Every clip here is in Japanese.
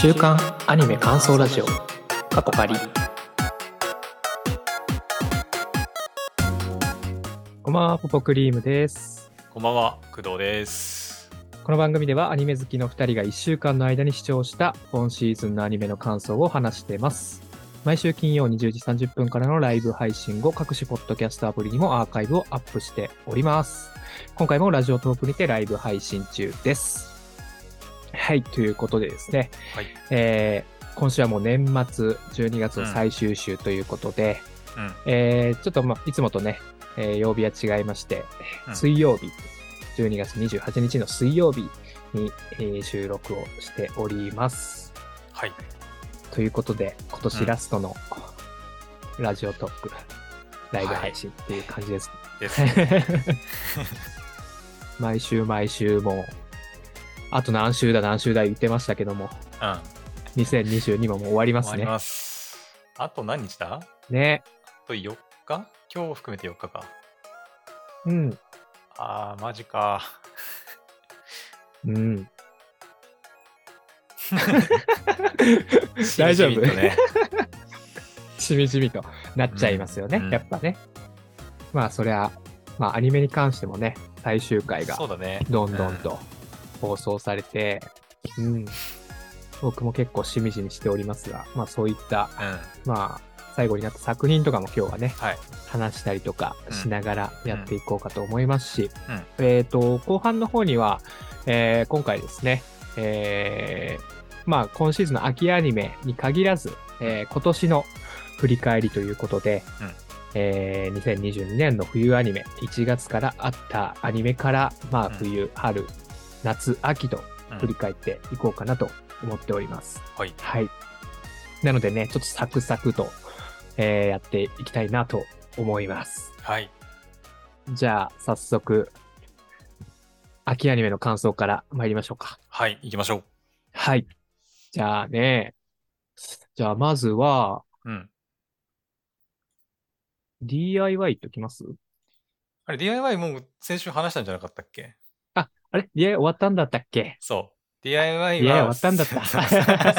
週刊アニメ感想ラジオ。過去仮こんばんはポポクリームです。こんばんは、工藤です。この番組ではアニメ好きの2人が1週間の間に視聴した今シーズンのアニメの感想を話しています。毎週金曜20時30分からのライブ配信後各種ポッドキャストアプリにもアーカイブをアップしております。今回もラジオトークにてライブ配信中ですはいということでですねはい。えー今週はもう年末12月の最終週ということで、うん。えーちょっとまあいつもとね、えー曜日は違いまして、うん水曜日、12月28日の水曜日に、えー収録をしております。はい。ということで、今うん年ラストのラジオトーク、ライブ配信っていう感じです。ですね。毎週毎週もう、あと何週だ何週だ言ってましたけども、うん。2022ももう終わりますね。終わります。あと何日だ？あね。と4日？今日含めて4日か。うん。あー、マジか。うん。大丈夫しみじみとね。しみじみとなっちゃいますよね、うんやっぱね。まあそりゃ、まあアニメに関してもね、最終回がそうだね。どんどんと放送されて、うん。僕も結構しみじみしておりますが、まあそういった、うん。うん。まあ最後になった作品とかも今日はね、はい。話したりとかしながらやっていこうかと思いますし、うんえっ、と、後半の方には、えー今回ですね、えーまあ今シーズンの秋アニメに限らず、えー今年の振り返りということで、うんえー2022年の冬アニメ、1月からあったアニメから、まあうん冬、春、夏、秋とうん振り返っていこうかなと思っております。はい。はい。なのでね、ちょっとサクサクと、えーやっていきたいなと思います。はい。じゃあ、早速、秋アニメの感想から参りましょうか。はい。行きましょう。はい。じゃあね、じゃあまずは、うん。DIY ときます？あれ、DIY もう先週話したんじゃなかったっけ？あ、あれ ?DIY 終わったんだったっけ？そう。DIY は。DIY 終わったんだった。すい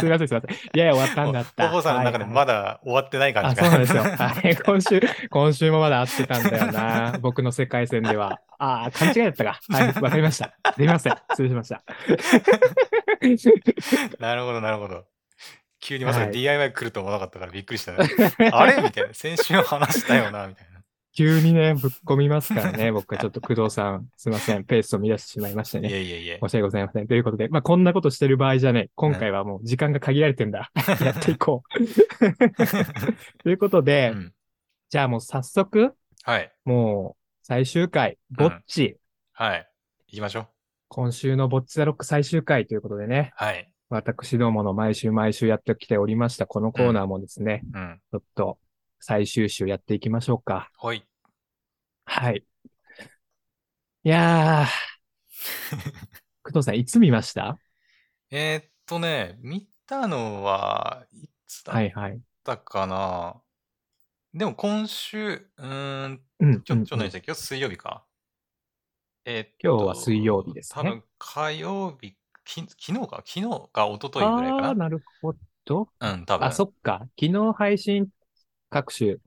ません、すいません。DIY 終わったんだった。ポポさんの中でまだ終わってない感あ、じがそうなんですよ。はい。今週、今週もまだ会ってたんだよな。僕の世界線では。ああ、勘違いだったか。はい、わかりました。すみません。失礼しました。なるほど、なるほど。急にまさかはい DIY 来ると思わなかったからびっくりした。あれ？みたいな。先週話したよな、みたいな。急にね、ぶっ込みますからね。僕はちょっと工藤さん、すいません。ペースを乱してしまいましていね。えいえいえ申。し訳ございません。ということで、まあ、こんなことしてる場合じゃね今回はもう時間が限られてんだ。やっていこう。ということで、うんじゃあもう早速、はい。もう最終回、ぼっち、はい。行きましょう。今週のぼっちザロック最終回ということでね、はい。私どもの毎週毎週やってきておりました、このコーナーもですね、うん。ちょっと最終週やっていきましょうか。ほい。はい。いやー、工藤さん、いつ見ました？えーっとね、見たのはいつだっはいはい。たかな。でも今週、うーん、うん。今日、今日うん何でしたっけ？今日水曜日か。えー今日は水曜日ですね多分火曜日、き昨日か？昨日か一昨日ぐらいかな？あー、なるほど。うん、多分。あ、そっか。昨日配信、各種、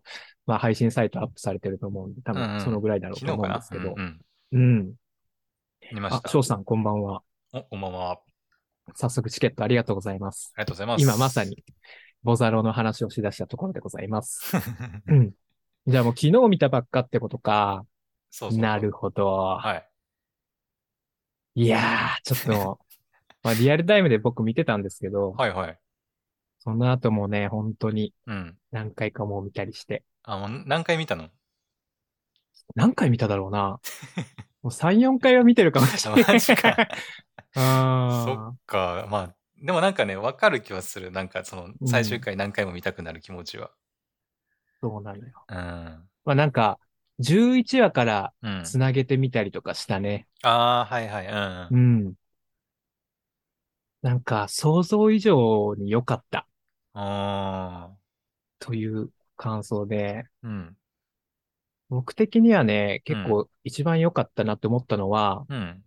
まあ配信サイトアップされてると思うんで、多うんうん分そのぐらいだろうと思うんですけどう。ん、うん。あ、見ました。翔さん、こんばんは。お、こんばんは。早速チケットありがとうございます。ありがとうございます。今まさに、ボザロの話をしだしたところでございます。うん。じゃあもう昨日見たばっかってことか。そうそう。なるほど。はい。いやー、ちょっと、まあリアルタイムで僕見てたんですけど、はいはい。その後もね、本当にうん。何回かもう見たりして、あ、もう何回見たの？何回見ただろうな。もう3、4回は見てるかもしれない。マジか そあっか。まあ、でもなんかね、わかる気はする。なんかそのうん最終回何回も見たくなる気持ちは。ーそうなのよ。うん。まあなんか、11話からうん。つなげてみたりとかしたね。ああ、はいはい。うん。うん。なんか、想像以上に良かったああ。という感想で、うん。僕的にはね、結構一番良かったなって思ったのは、うん。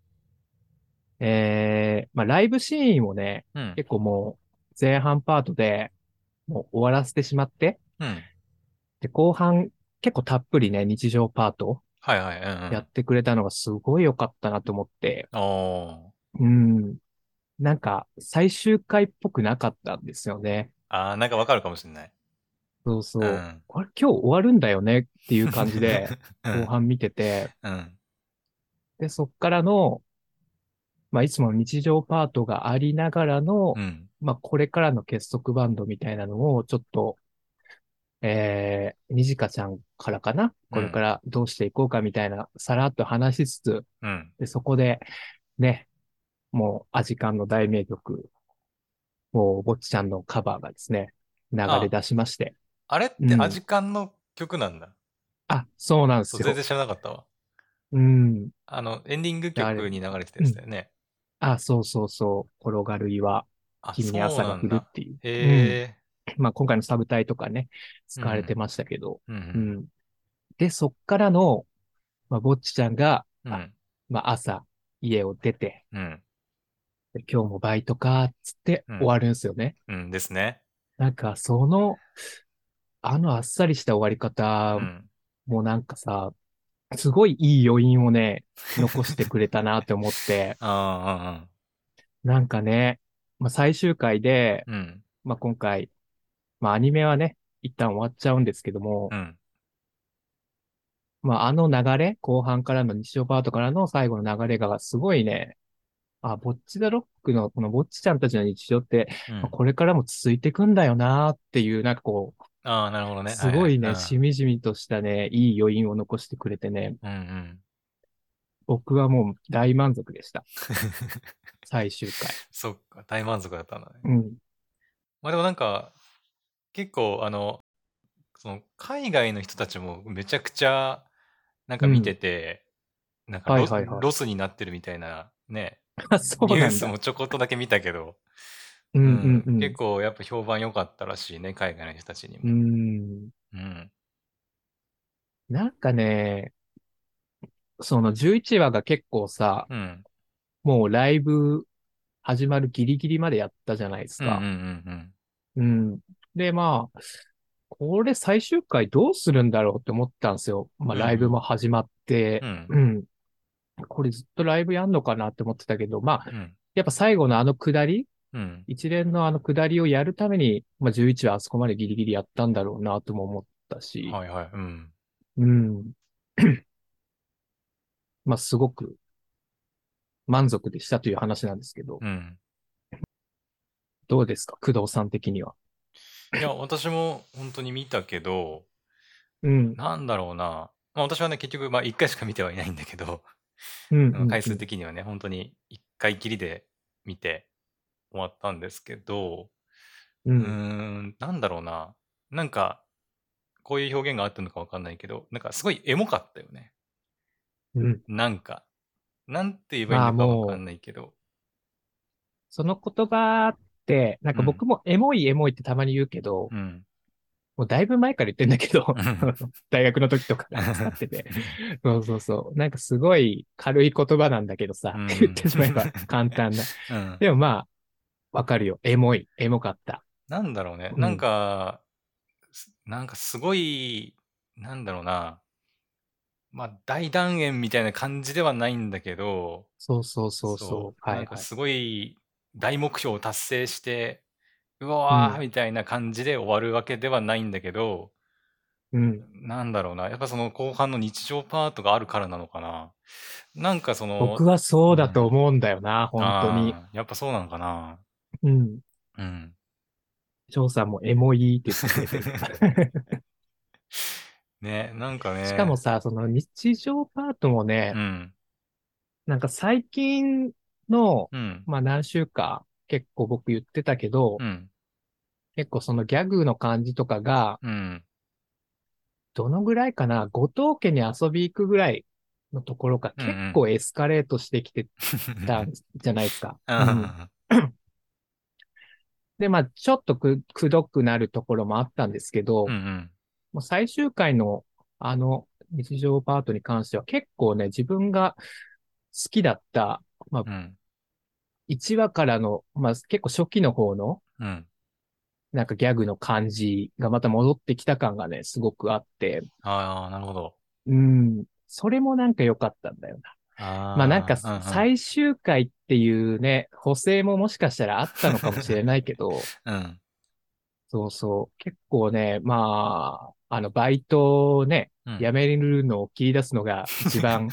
えー、まあライブシーンをね、うん。結構もう、前半パートでもう終わらせてしまって、うん。で、後半結構たっぷりね、日常パートはいはい。うんうん。やってくれたのがすごい良かったなと思って。うん。なんか、最終回っぽくなかったんですよね。あー、なんかわかるかもしれない。そうそう。うん。これ今日終わるんだよねっていう感じで、うん後半見てて、うん。で、そっからの、まあ、いつもの日常パートがありながらの、うん。まあ、これからの結束バンドみたいなのを、ちょっと、えー、にじかちゃんからかな？これからどうしていこうかみたいな、さらっと話しつつ、うん。で、そこで、ね、もう、アジカンの大名曲、もう、ぼっちちゃんのカバーがですね、流れ出しまして。あれっうんてアジカンの曲なんだ。あ、そうなんですそう、よ全。然知らなかったわ。うん。あの、エンディング曲に流れてたやつだよね。あ、そうそうそう。転がる岩、あ、君に朝が来るっていう。うんへえ。まあ今回のサブタイとかね、使われてましたけど。うんう。うんん。で、そっからの、まあ、ぼっちちゃんが、うん。まあ朝、家を出て、うん。で今日もバイトか、つってうん終わるんですよね。うんですね。なんか、その、あのあっさりした終わり方うん。もなんかさ、すごいいい余韻をね、残してくれたなって思って、あなんかね、まあ最終回で、あ、うん。うん。まあ今回、まあアニメはね、一旦終わっちゃうんですけども、うん。まああの流れ、後半からの日常パートからの最後の流れがすごいね、あ、ぼっちだロックのこのぼっちちゃんたちの日常って、うんまあこれからも続いていくんだよなっていう、なんかこああ、なるほどう、ね。すごいね、はしみじみとしたね、いい余韻を残してくれてね、うんうん。僕はもう大満足でした。最終回。そっか、大満足だったんだね。うん。まあでもなんか、結構、あの、その、海外の人たちもめちゃくちゃ、なんか見てて、なんかロ,、はいはいはいロスになってるみたいな、ね、ニュー。スもちょこっとだけ見たけど、うんうんうん。結構やっぱ評判良かったらしいね、海外の人たちにうも。ん。うん。なんかね、その11話が結構さ、うん。もうライブ始まるギリギリまでやったじゃないですうんうんうか。んうん。で、まあ、これ最終回どうするんだろうって思ったんですよ。まあ、うんライブも始まってう、ん。うん。これずっとライブやんのかなって思ってたけど、まあ、うん。やっぱ最後のあの下りうん。一連のあの下りをやるために、まあ、11話あそこまでギリギリやったんだろうなとも思ったし、はいはい。うん。うん。まあ、すごく満足でしたという話なんですけど、うん。どうですか？工藤さん的には。いや、私も本当に見たけど、うん。なんだろうな。まあ私はね、結局、まあ1回しか見てはいないんだけど、うん。うん回数的にはね、本当に1回きりで見て終わったんですけど、う。うんーん、なんだろうな。なんか、こういう表現があったのかわかんないけど、なんかすごいエモかったよね。うん。なんか。なんて言えばいいのかわかんないけど。その言葉って、なんか僕もエモいエモいってたまに言うけど、うん。もうだいぶ前から言ってんだけどうん、大学の時とか 使ってて。そうそうそう。なんかすごい軽い言葉なんだけどさ、うん言ってしまえば簡単な。うん。でもまあ、わかるよ。エモい。エモかった。なんだろうね。うんなんか、すなんかすごい、なんだろうな。まあ、大団円みたいな感じではないんだけど、そうそうそうそう。なんかすごい大目標を達成して、うわーうんみたいな感じで終わるわけではないんだけど、うん。なんだろうな。やっぱその後半の日常パートがあるからなのかな。なんかその、僕はそうだと思うんだよな、本当に。やっぱそうなのかな。うん。うん。翔さんもエモいって言って。ね、なんかね。しかもさ、その日常パートもね、うん。なんか最近の、うん。まあ何週か結構僕言ってたけど、うん。結構そのギャグの感じとかが、うん。どのぐらいかな、後藤家に遊び行くぐらいのところが結構エスカレートしてきてたんじゃないですか。ううんん。で、まあちょっとく、くどくなるところもあったんですけど、うんうん。もう最終回のあの日常パートに関しては結構ね、自分が好きだった、まあうん。1話からの、まあ結構初期の方のうん。なんかギャグの感じがまた戻ってきた感がね、すごくあって、ああ、なるほど。うん、それもなんか良かったんだよな。あまあなんか最終回っていうね、補正ももしかしたらあったのかもしれないけど、うん。そうそう、結構ね、まあ、あの、バイトをね、うん。辞めるのを切り出すのが一番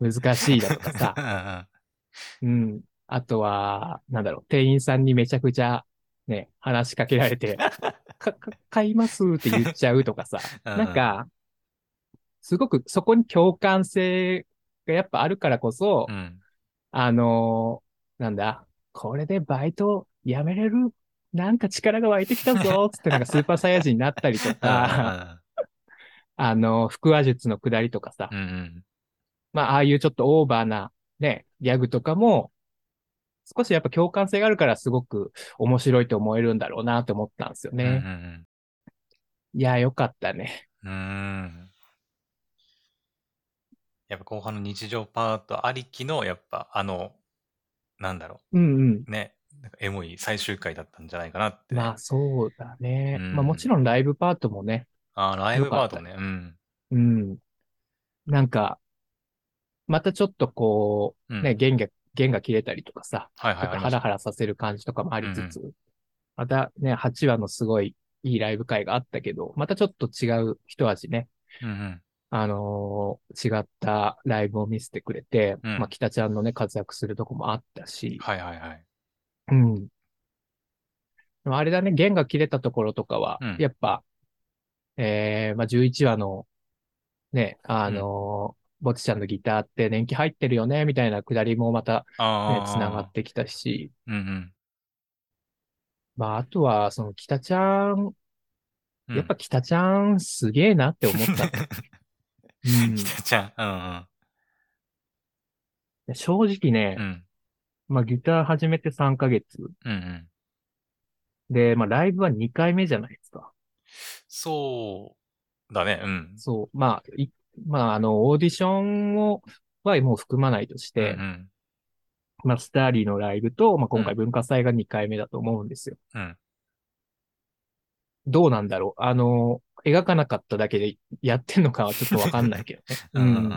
難しいだとかさ、さ。うん。あとは、なんだろう、店員さんにめちゃくちゃね、話しかけられて、か、か買いますって言っちゃうとかさ、うんなんか、すごくそこに共感性がやっぱあるからこそ、うん。あのーなんだ、これでバイト辞めれる？なんか力が湧いてきたぞつってなんかスーパーサイヤ人になったりとか、あの、腹話術の下りとかさうん。う、ん。まあ、ああいうちょっとオーバーなね、ギャグとかも、少しやっぱ共感性があるからすごく面白いと思えるんだろうなって思ったんですようん。うん。うね。んいや、よかったね。うん。うん。やっぱ後半の日常パートありきの、やっぱあの、なんだろうんうん。う。ね。なんかエモい最終回だったんじゃないかなって。まあ、そうだね。うんまあ、もちろんライブパートもね、あーライブパートね。うん。うん。なんか、またちょっとこう、うんね、弦が、弦が切れたりとかさ、はいはい。ちょっとありましたハラハラさせる感じとかもありつつ、またね、8話のすごいいいライブ会があったけど、またちょっと違う一味ね、うんうん。あのー違ったライブを見せてくれて、うんまあ、北ちゃんのね、活躍するとこもあったし、はいはいはい。うん。でもあれだね、弦が切れたところとかは、うんやっぱ、えー、まあ、11話の、ね、あのーぼちちゃんのギターって年季入ってるよね、みたいなくだりもまた、ね。繋がってきたし、うんうん。まあ、あとは、その北ちゃん。やっぱ北ちゃんすげえなって思った。うん ひたちゃん。うん正直ねうん。う、ん。まあギター始めて3ヶ月。うんうん。で、まあライブは2回目じゃないですか。そうだね。うん。そう。まあ、い、まああの、オーディションを、はもう含まないとして、うんうん。まあスターリーのライブと、まあ今回文化祭が2回目だと思うんですよ。うん。どうなんだろうあの、描かなかっただけでやってんのかは ちょっとわかんないけどね。うん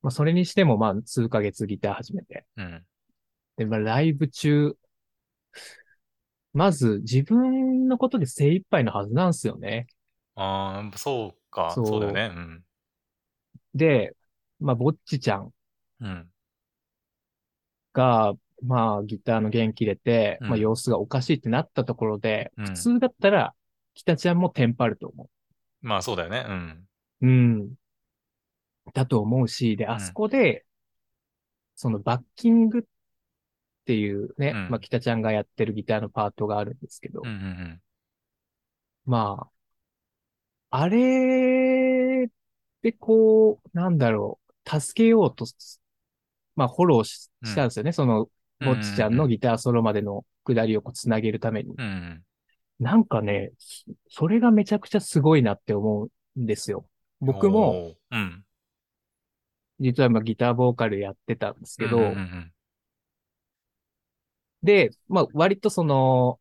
まあそれにしてもまあ数ヶ月ギター始めて。うん。で、まあライブ中、まず自分のことで精一杯のはずなんですよね。ああ、そうか。そうそうだよね。うん。で、まあ、ぼっちちゃんうん。が、まあ、ギターの弦切れて、うんまあ、様子がおかしいってなったところで、うん普通だったら、北ちゃんもテンパると思まあそうだよね。うん。う。うん。だと思うし、で、んあそこで、そのバッキングっていうね、うんまあ、北ちゃんがやってるギターのパートがあるんですけど、うんうんまあ、あれでこう、なんだろう、助けようとす、まあ、フォローしたんですよね。その、うん。ぼっちちゃんのギターソロまでの下りをこうつなげるために。うんうん。なんかね、それがめちゃくちゃすごいなって思うんですよ。僕も、うん。実はまあギターボーカルやってたんですけど、うんうんうんで、まあ割とその、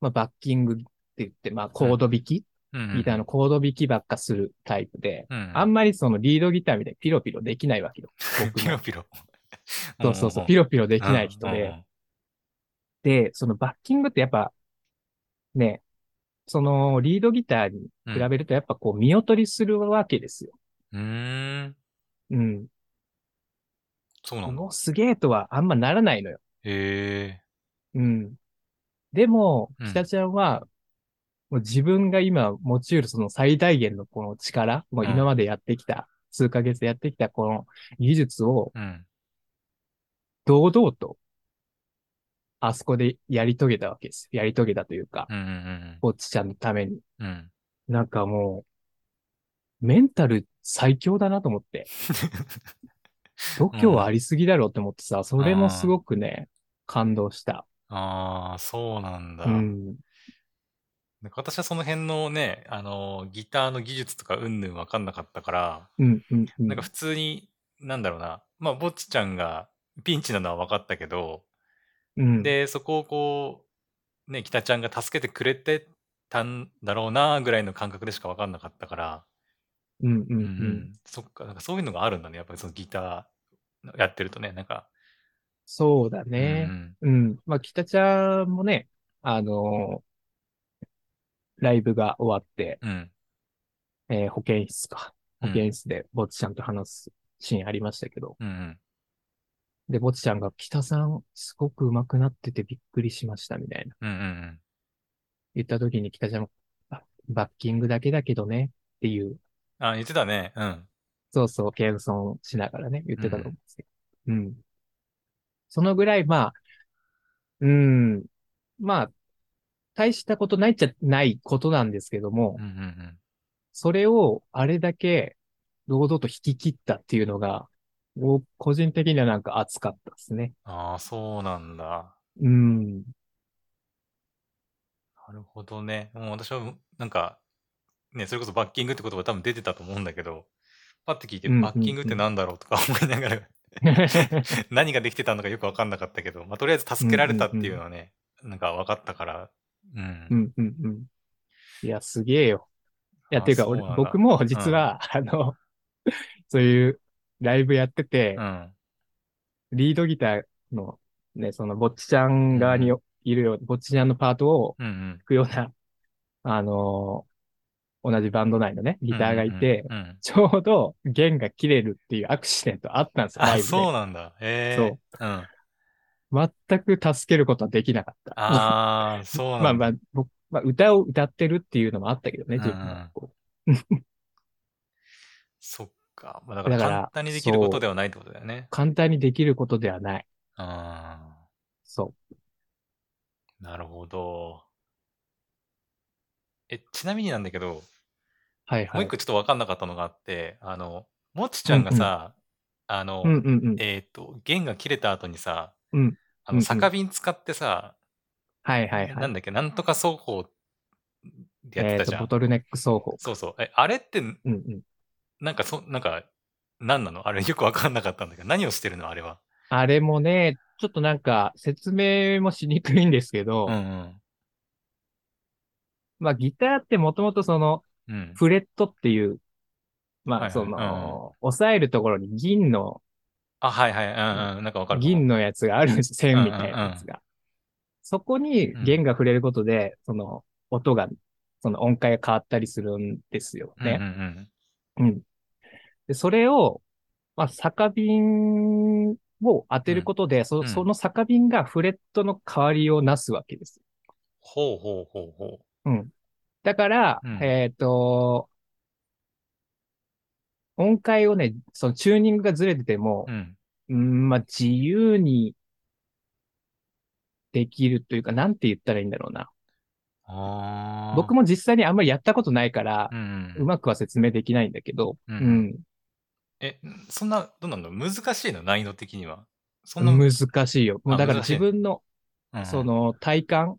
まあバッキングって言って、まあコード弾き、うんうん。ギターのコード弾きばっかするタイプで、うん。あんまりそのリードギターみたいにピロピロできないわけよ。ピロピロ。そうそうそう、ピロロピロできない人で。。で、そのバッキングってやっぱ、ね、そのリードギターに比べるとやっぱこう見劣りするわけですよ。うんうん。そうなんだ。もうすげえとはあんまならないのよ。へえ。うん。でもうん、北ちゃんは、もう自分が今持ち得るその最大限のこの力、もう今までやってきた、数ヶ月やってきたこの技術をうん。堂々と、あそこでやり遂げたわけです。やり遂げたというか、うんうんぼっちちゃんのために。うん。うん。なんかもう、メンタル最強だなと思って。度胸はありすぎだろうって思ってさ、それもすごくね、感動した。ああ、そうなんだ。うん。なんか私はその辺のね、あの、ギターの技術とかうんぬんわかんなかったから、うん、うん、うん。なんか普通に、なんだろうな、まあ、ぼっちちゃんがピンチなのは分かったけど、うん。で、そこをこう、ね、北ちゃんが助けてくれてたんだろうなぐらいの感覚でしか分かんなかったから、うんうんう。うんん、そっか、なんかそういうのがあるんだね、やっぱりそのギターやってるとね、なんか。そうだうね。んうん。まあ、北ちゃんもね、あのーライブが終わって、うん。うん。えー保健室か。保うん健室でぼっちちゃんと話すシーンありましたけど、うんうん。で、ぼっちちゃんが、北さん、すごく上手くなっててびっくりしました、みたいな。うんうん言った時に北ちゃんも、あバッキングだけだけどね、っていう、あ、言ってたね。うん。そうそう、謙遜しながらね、言ってたと思うんですけど。うん。そのぐらい、まあ、うん、まあ、大したことないっちゃないことなんですけどもうん、うんうん。それをあれだけ堂々と引き切ったっていうのが、僕個人的にはなんか熱かったですね。ああ、そうなんだ。うん。なるほどね。もう私は、なんか、ね、それこそバッキングって言葉多分出てたと思うんだけど、パッて聞いて、うんうんうんバッキングってなんだろうとか思いながら、何ができてたのかよくわかんなかったけど、まあ、とりあえず助けられたっていうのはね、なんか分かったから、うん。うんうんうん。いや、すげえよ。いや、あていうか、俺、そうなんだ僕も実は、あの、そういうライブやっててう、ん。リードギターのね、その、ぼっちちゃん側にいるよう、ぼっちちゃんのパートをうんうん。弾くような、あの同じバンド内のね、ギターがいて、うんうんうんちょうど弦が切れるっていうアクシデントあったんですよ、ラあ、イブで。そうなんだ。へえ。。そううん。全く助けることはできなかった。ああ、そうなんだ。まあまあ、僕、まあ、歌を歌ってるっていうのもあったけどね、自分うんうん そっか。まあ、だから簡単にできることではないってことだよねう。簡単にできることではない。あそあ、なるほど。え、ちなみになんだけど、う。はいはい。もう一個ちょっと分かんなかったのがあって、あの、もちちゃんがさ、あの、うんうんうん。えっ、と、弦が切れた後にさ、うんあの、うんうん酒瓶使ってさ、はいはいは。ないんだっけ、なんとか奏法でやってえっと、たじゃん。ボトルネック奏法。そうそう。え、あれって、うんうん。なんかそ、なんか、何なの？あれ よく分かんなかったんだけど、何をしてるの？あれは。あれもね、ちょっとなんか説明もしにくいんですけど、うんうん。まあギターってもともとそのうん。フレットっていう、まはいはいあその、押さえるところに銀の、あ、はいはい。うんうん。なんか分かる。銀のやつがあるんです線みたいなやつが。そこに弦が触れることで、その音が、その音階が変わったりするんですよね。うんうんうん。で、それを、まあ、酒瓶を当てることで、そうんその酒瓶がフレットの代わりをなすわけです。ほうほうほうほうん。だから、うんえっ、と、音階をね、そのチューニングがずれててもう。う、ん。うん、まあ、自由にできるというか、なんて言ったらいいんだろうな。ああ。僕も実際にあんまりやったことないからう、んううん。まくは説明できないんだけど、うんうん。え、そんな、どうなんだろう難しいの？難易度的には。そんな、難しいよ。もうあだから自分の、そ、の体感、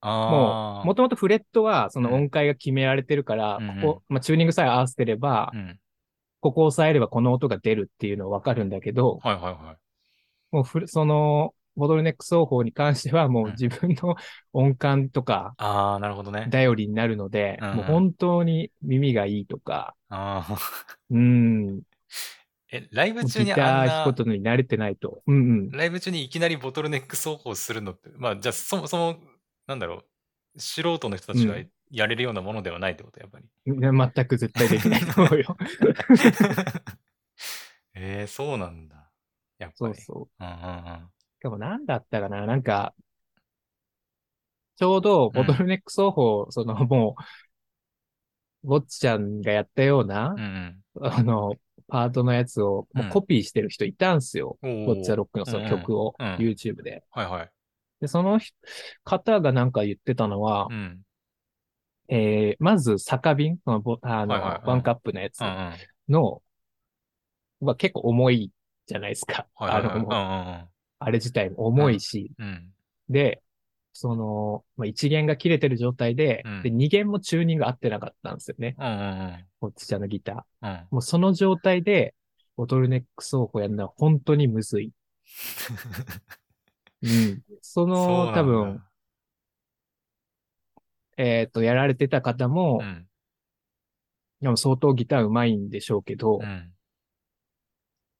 ああ。もともとフレットはその音階が決められてるから、ここ、まあ、チューニングさえ合わせてれば、うん。ここを押さえればこの音が出るっていうのはわかるんだけど、はいはいはい。もうその、ボトルネック奏法に関してはもううん自分の音感とかああ、なるほどね。頼りになるので、もう本当に耳がいいとか、ああ。うん、え、ライブギ中にあんな、弾くことに慣れてないと。うんライブ中にいきなりボトルネック奏法するのって、まあ、じゃあそもそも、なんだろう、素人の人たちがうんやれるようなものではないってこと、やっぱり。うん。全く絶対できないと思うよ。えー、そうなんだ。やっぱり。そうそう。うんうんうん。しかも何だったかななんか、ちょうどボトルネック奏法、そのもう、ぼっちちゃんがやったような、うんあの、パートのやつをもうコピーしてる人いたんすよ。うん。ボッチャロックのその曲を、うん YouTube で。はいはい。で、その人方がなんか言ってたのはう、ん。えー、まず酒瓶、そのボあの、はいはいうんワンカップのやつうんうん。はいの、は結構重いじゃないですか。はいはい。あの、もううんあれ自体も重いし、うんうん。で、その、まあ、一弦が切れてる状態で、うんで、二弦もチューニング合ってなかったんですよね。うんうんうん。こっちちゃんのギター。うん。もうその状態で、ボトルネック奏法やるのは本当にむずい。うん。その、そ。多分、えっと、やられてた方うも、ん。でも相当ギター上手いんでしょうけどう、ん。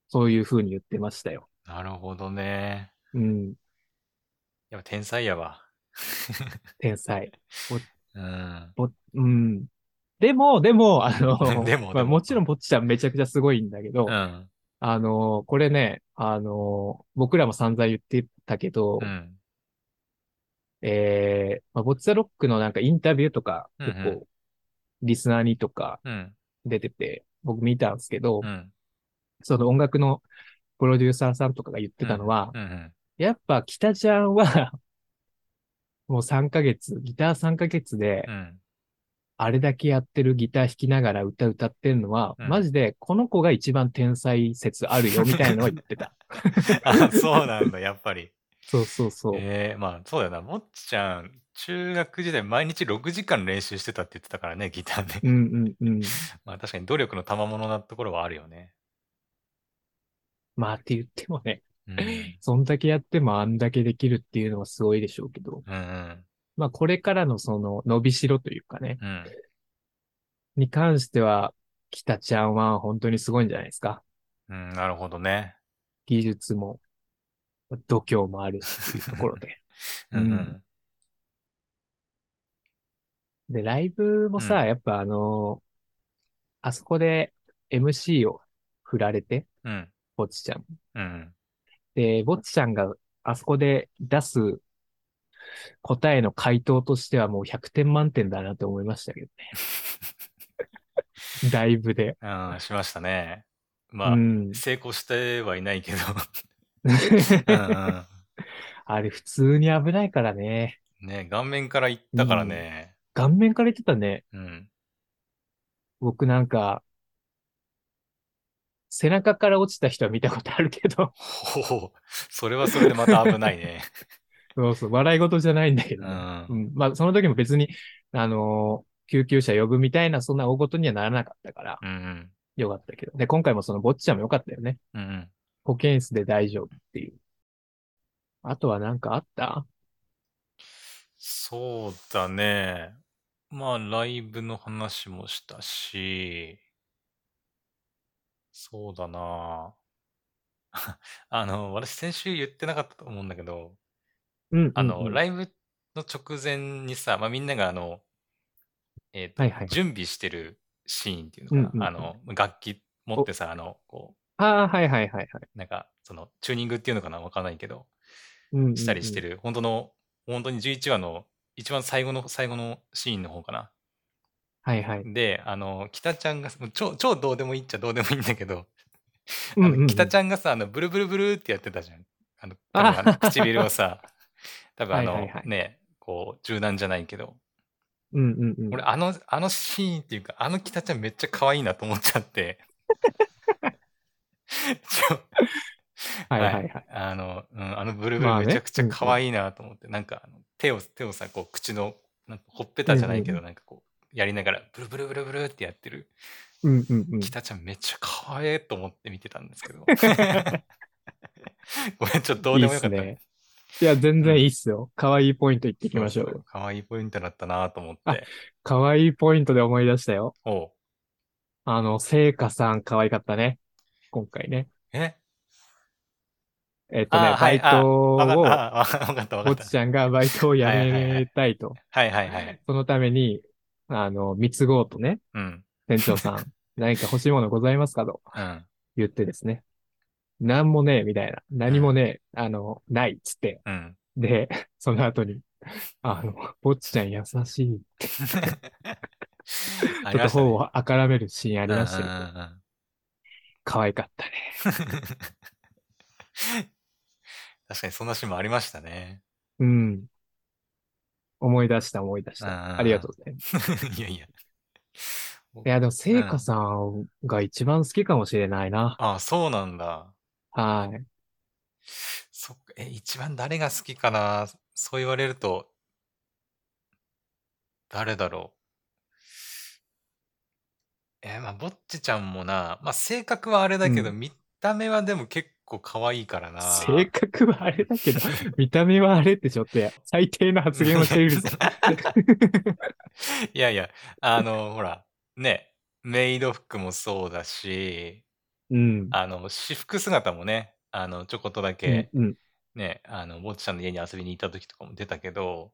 そういう風に言ってましたよ。なるほどね。うん。やっぱ天才やわ。天才。うん。ぼうん。でも、でも、あの、でもまあもちろんぼっちちゃんめちゃくちゃすごいんだけど、うん。あの、これね、あの、僕らも散々言ってたけど、うん。えー、まあ、ボッチャロックのなんかインタビューとか、うんうん結構、リスナーにとかうん。出てて、僕見たんですけど、うん。その音楽のプロデューサーさんとかが言ってたのは、うんうん。やっぱ北ちゃんは、もう3ヶ月、ギター3ヶ月でう、ん。あれだけやってるギター弾きながら歌歌ってるのは、うんマジでこの子が一番天才説あるよ、みたいなのを言ってた。あ、そうなんだ、やっぱり。そうそうそう。ええまあ、そうだよな。もっちちゃん、中学時代毎日6時間練習してたって言ってたからね、ギターで。うんうんうん。まあ確かに努力の賜物なところはあるよね。まあって言ってもね、うん。うんそんだけやってもあんだけできるっていうのはすごいでしょうけど、うん。まあこれからのその伸びしろというかね、うん。に関しては、北ちゃんは本当にすごいんじゃないですか。うん、なるほどね。技術も、度胸もあるしっていうところで。うんうん。で、ライブもさ、うやっぱあのあそこで MC を振られて、うん。ぼっちちゃん。うん。で、ぼっちちゃんがあそこで出す答えの回答としてはもう100点満点だなって思いましたけどね。ライブで。うん、しましたね。まあ、うん。成功してはいないけど。うんあれ普通に危ないからね。うん。ね、顔面から行ったからね。顔面から言ってたね。うん。僕なんか、背中から落ちた人は見たことあるけど、ほう。それはそれでまた危ないね。そうそう、笑い事じゃないんだけどね、うんうん。まあ、その時も別に、あのー救急車呼ぶみたいな、そんな大事にはならなかったから、うんうん。よかったけど。で、今回もその、ぼっちゃんもよかったよね。うんうん。保健室で大丈夫っていう。あとはなんかあった？そうだね。まあ、ライブの話もしたし、そうだな。あの、私先週言ってなかったと思うんだけど、うん。あの、イライブの直前にさ、まあ、みんながあの、えっと、はいはいはい準備してるシーンっていうのかな。うんうんうんあの、楽器持ってさ、あの、こああ、はいはいはいはい。う、なんか、その、チューニングっていうのかなわかんないけど、うんうんうんしたりしてる、本当の、本当に11話の一番最後の、最後のシーンの方かな。はいはい。で、あの、北ちゃんが、もう超、超どうでもいいっちゃどうでもいいんだけど、あの北ちゃんがさ、あの、ブルブルブルってやってたじゃん。あの、多あ分あの唇をさ、多分あの、はいはいはい。ね、こう、柔軟じゃないけど、うんうんうん。俺、あの、あのシーンっていうか、あの北ちゃんめっちゃ可愛いなと思っちゃって。ちょはいはいはい。あの、うん、あのブルブルまあね。めちゃくちゃ可愛いなと思って、なんかあの手を、手をさ、こう口の、なんかほっぺたじゃないけど、うん。なんかこう、やりながら、ブルブルブルブルってやってる、うんうんうん。北ちゃんめっちゃ可愛いと思って見てたんですけど。ごめん、ちょっとどうでもよかった。いいねいや、全然いいっすよ。可愛いポイント言っていきましょうよ。可愛いポイントだったなと思っあて。可愛いポイントで思い出したよ。おうあの、聖華さん可愛かったね。今回ね。え？えっとね、バイトを、った、あわかっち。ちゃんがバイトを辞めたいと。はいはいはい。そのために、あの、貢ごうとね、うん。店長さん、何か欲しいものございますかとうん。言ってですね。なんもねえ、みたいな。何もねえ、あの、ないっつって。うん。で、その後に、あの、ぼっちちゃん優しい。あちょっとりましたね頬をあからめるシーンありましたけど、うんうんうんうん可愛かったね。確かにそんなシーンもありましたね。うん。思い出した思い出した。ありがとうございます。いやいや。いや、でも、聖華さんが一番好きかもしれないな。あ、そうなんだ。はい。そっか、え、一番誰が好きかな？そう言われると、誰だろう？えーまあ、ぼっちちゃんもな、まあ、性格はあれだけど、う見た目はでも結構可愛いからな。性格はあれだけど、見た目はあれってちょっとや最低な発言をしているぞ。いやいや、あの、ほら、ね、メイド服もそうだし、うん。あの、私服姿もね、あの、ちょこっとだうんけ、うんね、あの、ぼっちちゃんの家に遊びに行った時とかも出たけど、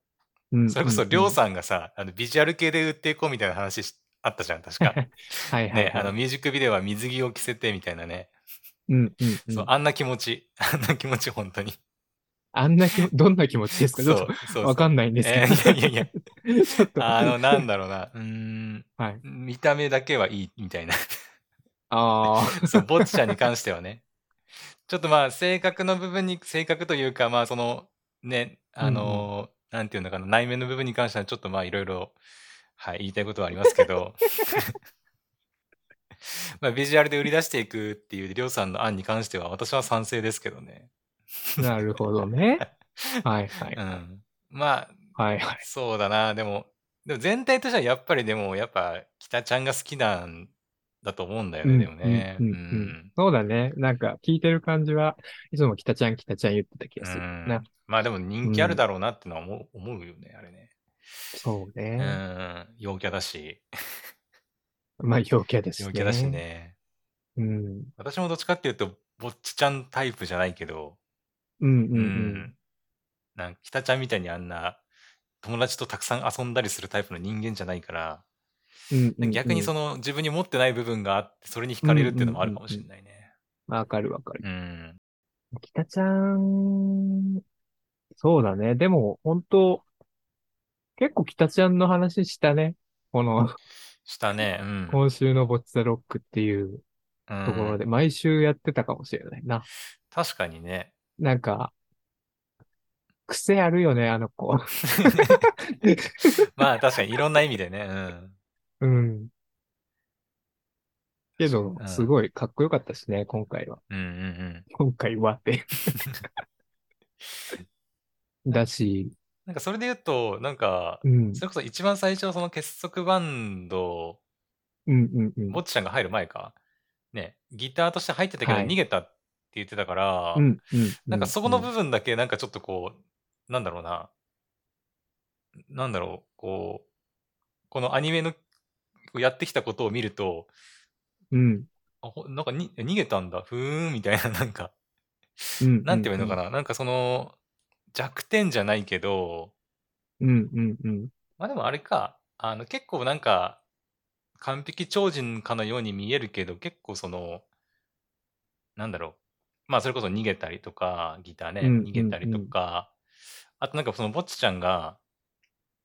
うん。それこそ、りょうん。さんがさ、あの、ビジュアル系で売っていこうみたいな話しあったじゃん、確か。はいはいね、あの、はい。ミュージックビデオは水着を着せてみたいなね。うんうんう。そうんあんな気持ち。あんな気持ち、本当に。あんな気も、どんな気持ちですか？ちょっそう、そうとわかんないんですけえど。ーいやいやい ちょっと。あの、なんだろうな。うーん、はい。見た目だけはいいみたいな。ああ。そう、ぼっちちゃんに関してはね。ちょっとまあ、性格の部分に、性格というか、まあ、その、ね、あのーなんていうのかな、内面の部分に関しては、ちょっとまあ、いろいろ、はい、言いたいことはありますけど、まあ、ビジュアルで売り出していくっていう、りょうさんの案に関しては、私は賛成ですけどね。なるほどね。はいはい。うん。まあ、はいはい。そうだな、でも、でも全体としてはやっぱりでも、やっぱ、北ちゃんが好きなんだと思うんだよね、でもね。そうだね。なんか聞いてる感じは、いつも北ちゃん北ちゃん言ってた気がするうんな。まあでも人気あるだろうなってのは思う,、思うよね、あれね。そうね。うん、陽キャだし、まあ陽キャですね。陽キャだし。ね。うん。私もどっちかっていうと、ぼっちちゃんタイプじゃないけど、うんうんううん。なんか北ちゃんみたいにあんな友達とたくさん遊んだりするタイプの人間じゃないから、うんうんうん逆にその自分に持ってない部分があって、それに惹かれるっていうのもあるかもしれないね。わかるわかる。うん。北ちゃん、そうだね。でも、本当結構北ちゃんの話したね。この、したね。うん。今週のボッチャロックっていううんところで、毎週やってたかもしれないな。確かにね。なんか、癖あるよね、あの子。まあ確かにいろんな意味でね。うん。うん。けどう、んすごいかっこよかったしね、今回は。うんうんうん。今回はって。だし、なんかそれで言うと、なんか、うん、それこそ一番最初その結束バンド、うん、うん、うん。ぼっちちゃんが入る前か。ね、ギターとして入ってたけどはい逃げたって言ってたから、うん、うん。なんかそこのうん部分だけなんかちょっとこう、なんだろうな。なんだろう、こう、このアニメのやってきたことを見ると、うん、あほなんかに逃げたんだ、ふーん、みたいな、なんか、うん。なんて言えばいいのかな。な、なんかその、弱点じゃないけど、うん、うん、うん。まあでもあれか、あの結構なんか、完璧超人かのように見えるけど、結構その、なんだろう。まあそれこそ逃げたりとか、ギターね、うん逃げたりとか、あとなんかそのぼっちちゃんが、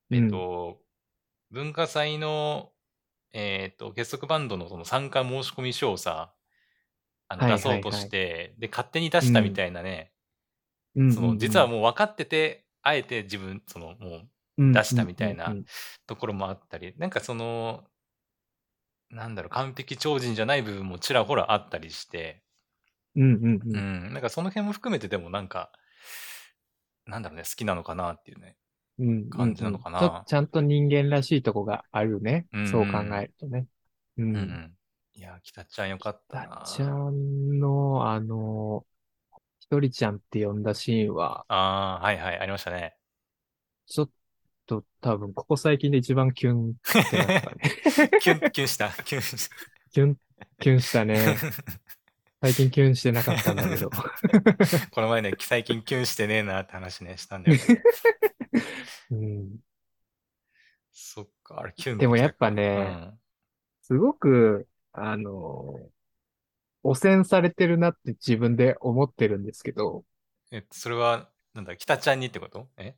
うんえっと、文化祭の、えっと、結束バンドのその参加申し込み書をさ、あのはい出そうとして、で、勝手に出したみたいなね、うん、その、実はうもう分かってて、あえて自分、その、もう、ん出したみたいなところもあったり、なんかその、なんだろう、完璧超人じゃない部分もちらほらあったりして、うん、うん、う。うんん、なんかその辺も含めてでもなんか、なんだろうね、好きなのかなっていうね。うん。感じなのかなちゃんと人間らしいとこがあるね。うんそう考えるとね。う。うんん、うん。いや、北ちゃんよかったな。たっちゃんの、あの、ひとりちゃんって呼んだシーンは、ああ、はいはい、ありましたね。ちょっと多分、ここ最近で一番キュンってなったね。キュン、キュンした、キュンしキュン、キュンしたね。最近キュンしてなかったんだけど。この前ね、最近キュンしてねえなって話ね、したんだよね。うん。そっか、あれキュンでもやっぱうね、ん。すごく、あの、汚染されてるなって自分で思ってるんですけど、え、それは、なんだ、北ちゃんにってこと？え？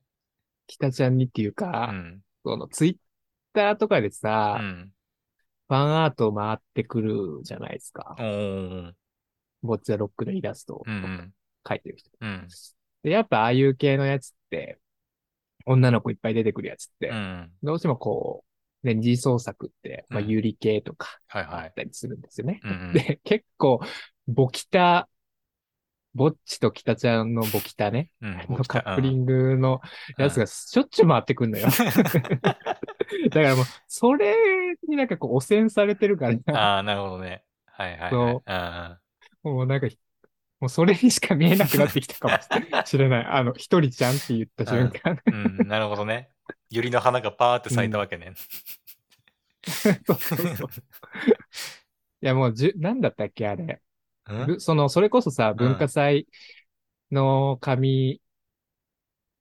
北ちゃんにっていううか、ん。そのツイッターとかでうさ、ん。ファンアート回ってくるじゃないですか。ボッチャロックのイラストをうんうん。描いてる人。うん。で、やっぱああいう系のやつって、女の子いっぱい出てくるやつって、うん。どうしてもこう、ね、二次創作って、まあ、うんユリ系とか。あったりするんですよね。で、結構、ボキタ、ぼっちと北ちゃんのボキタね、うん。のカップリグ。ングのやつがしょっちゅう回ってくんのよ。だからもう、それになんかこう汚染されてるから、ああ、なるほどね。はいはいはい。もうなんか、もうそれにしか見えなくなってきたかもしれない。あの、一人ちゃんって言った瞬間。うん、なるほどね。百合の花がパーって咲いたわけね。そうそうそう。いや、もうじゅ、なんだったっけ、あれ。その、それこそさ、文化祭の紙、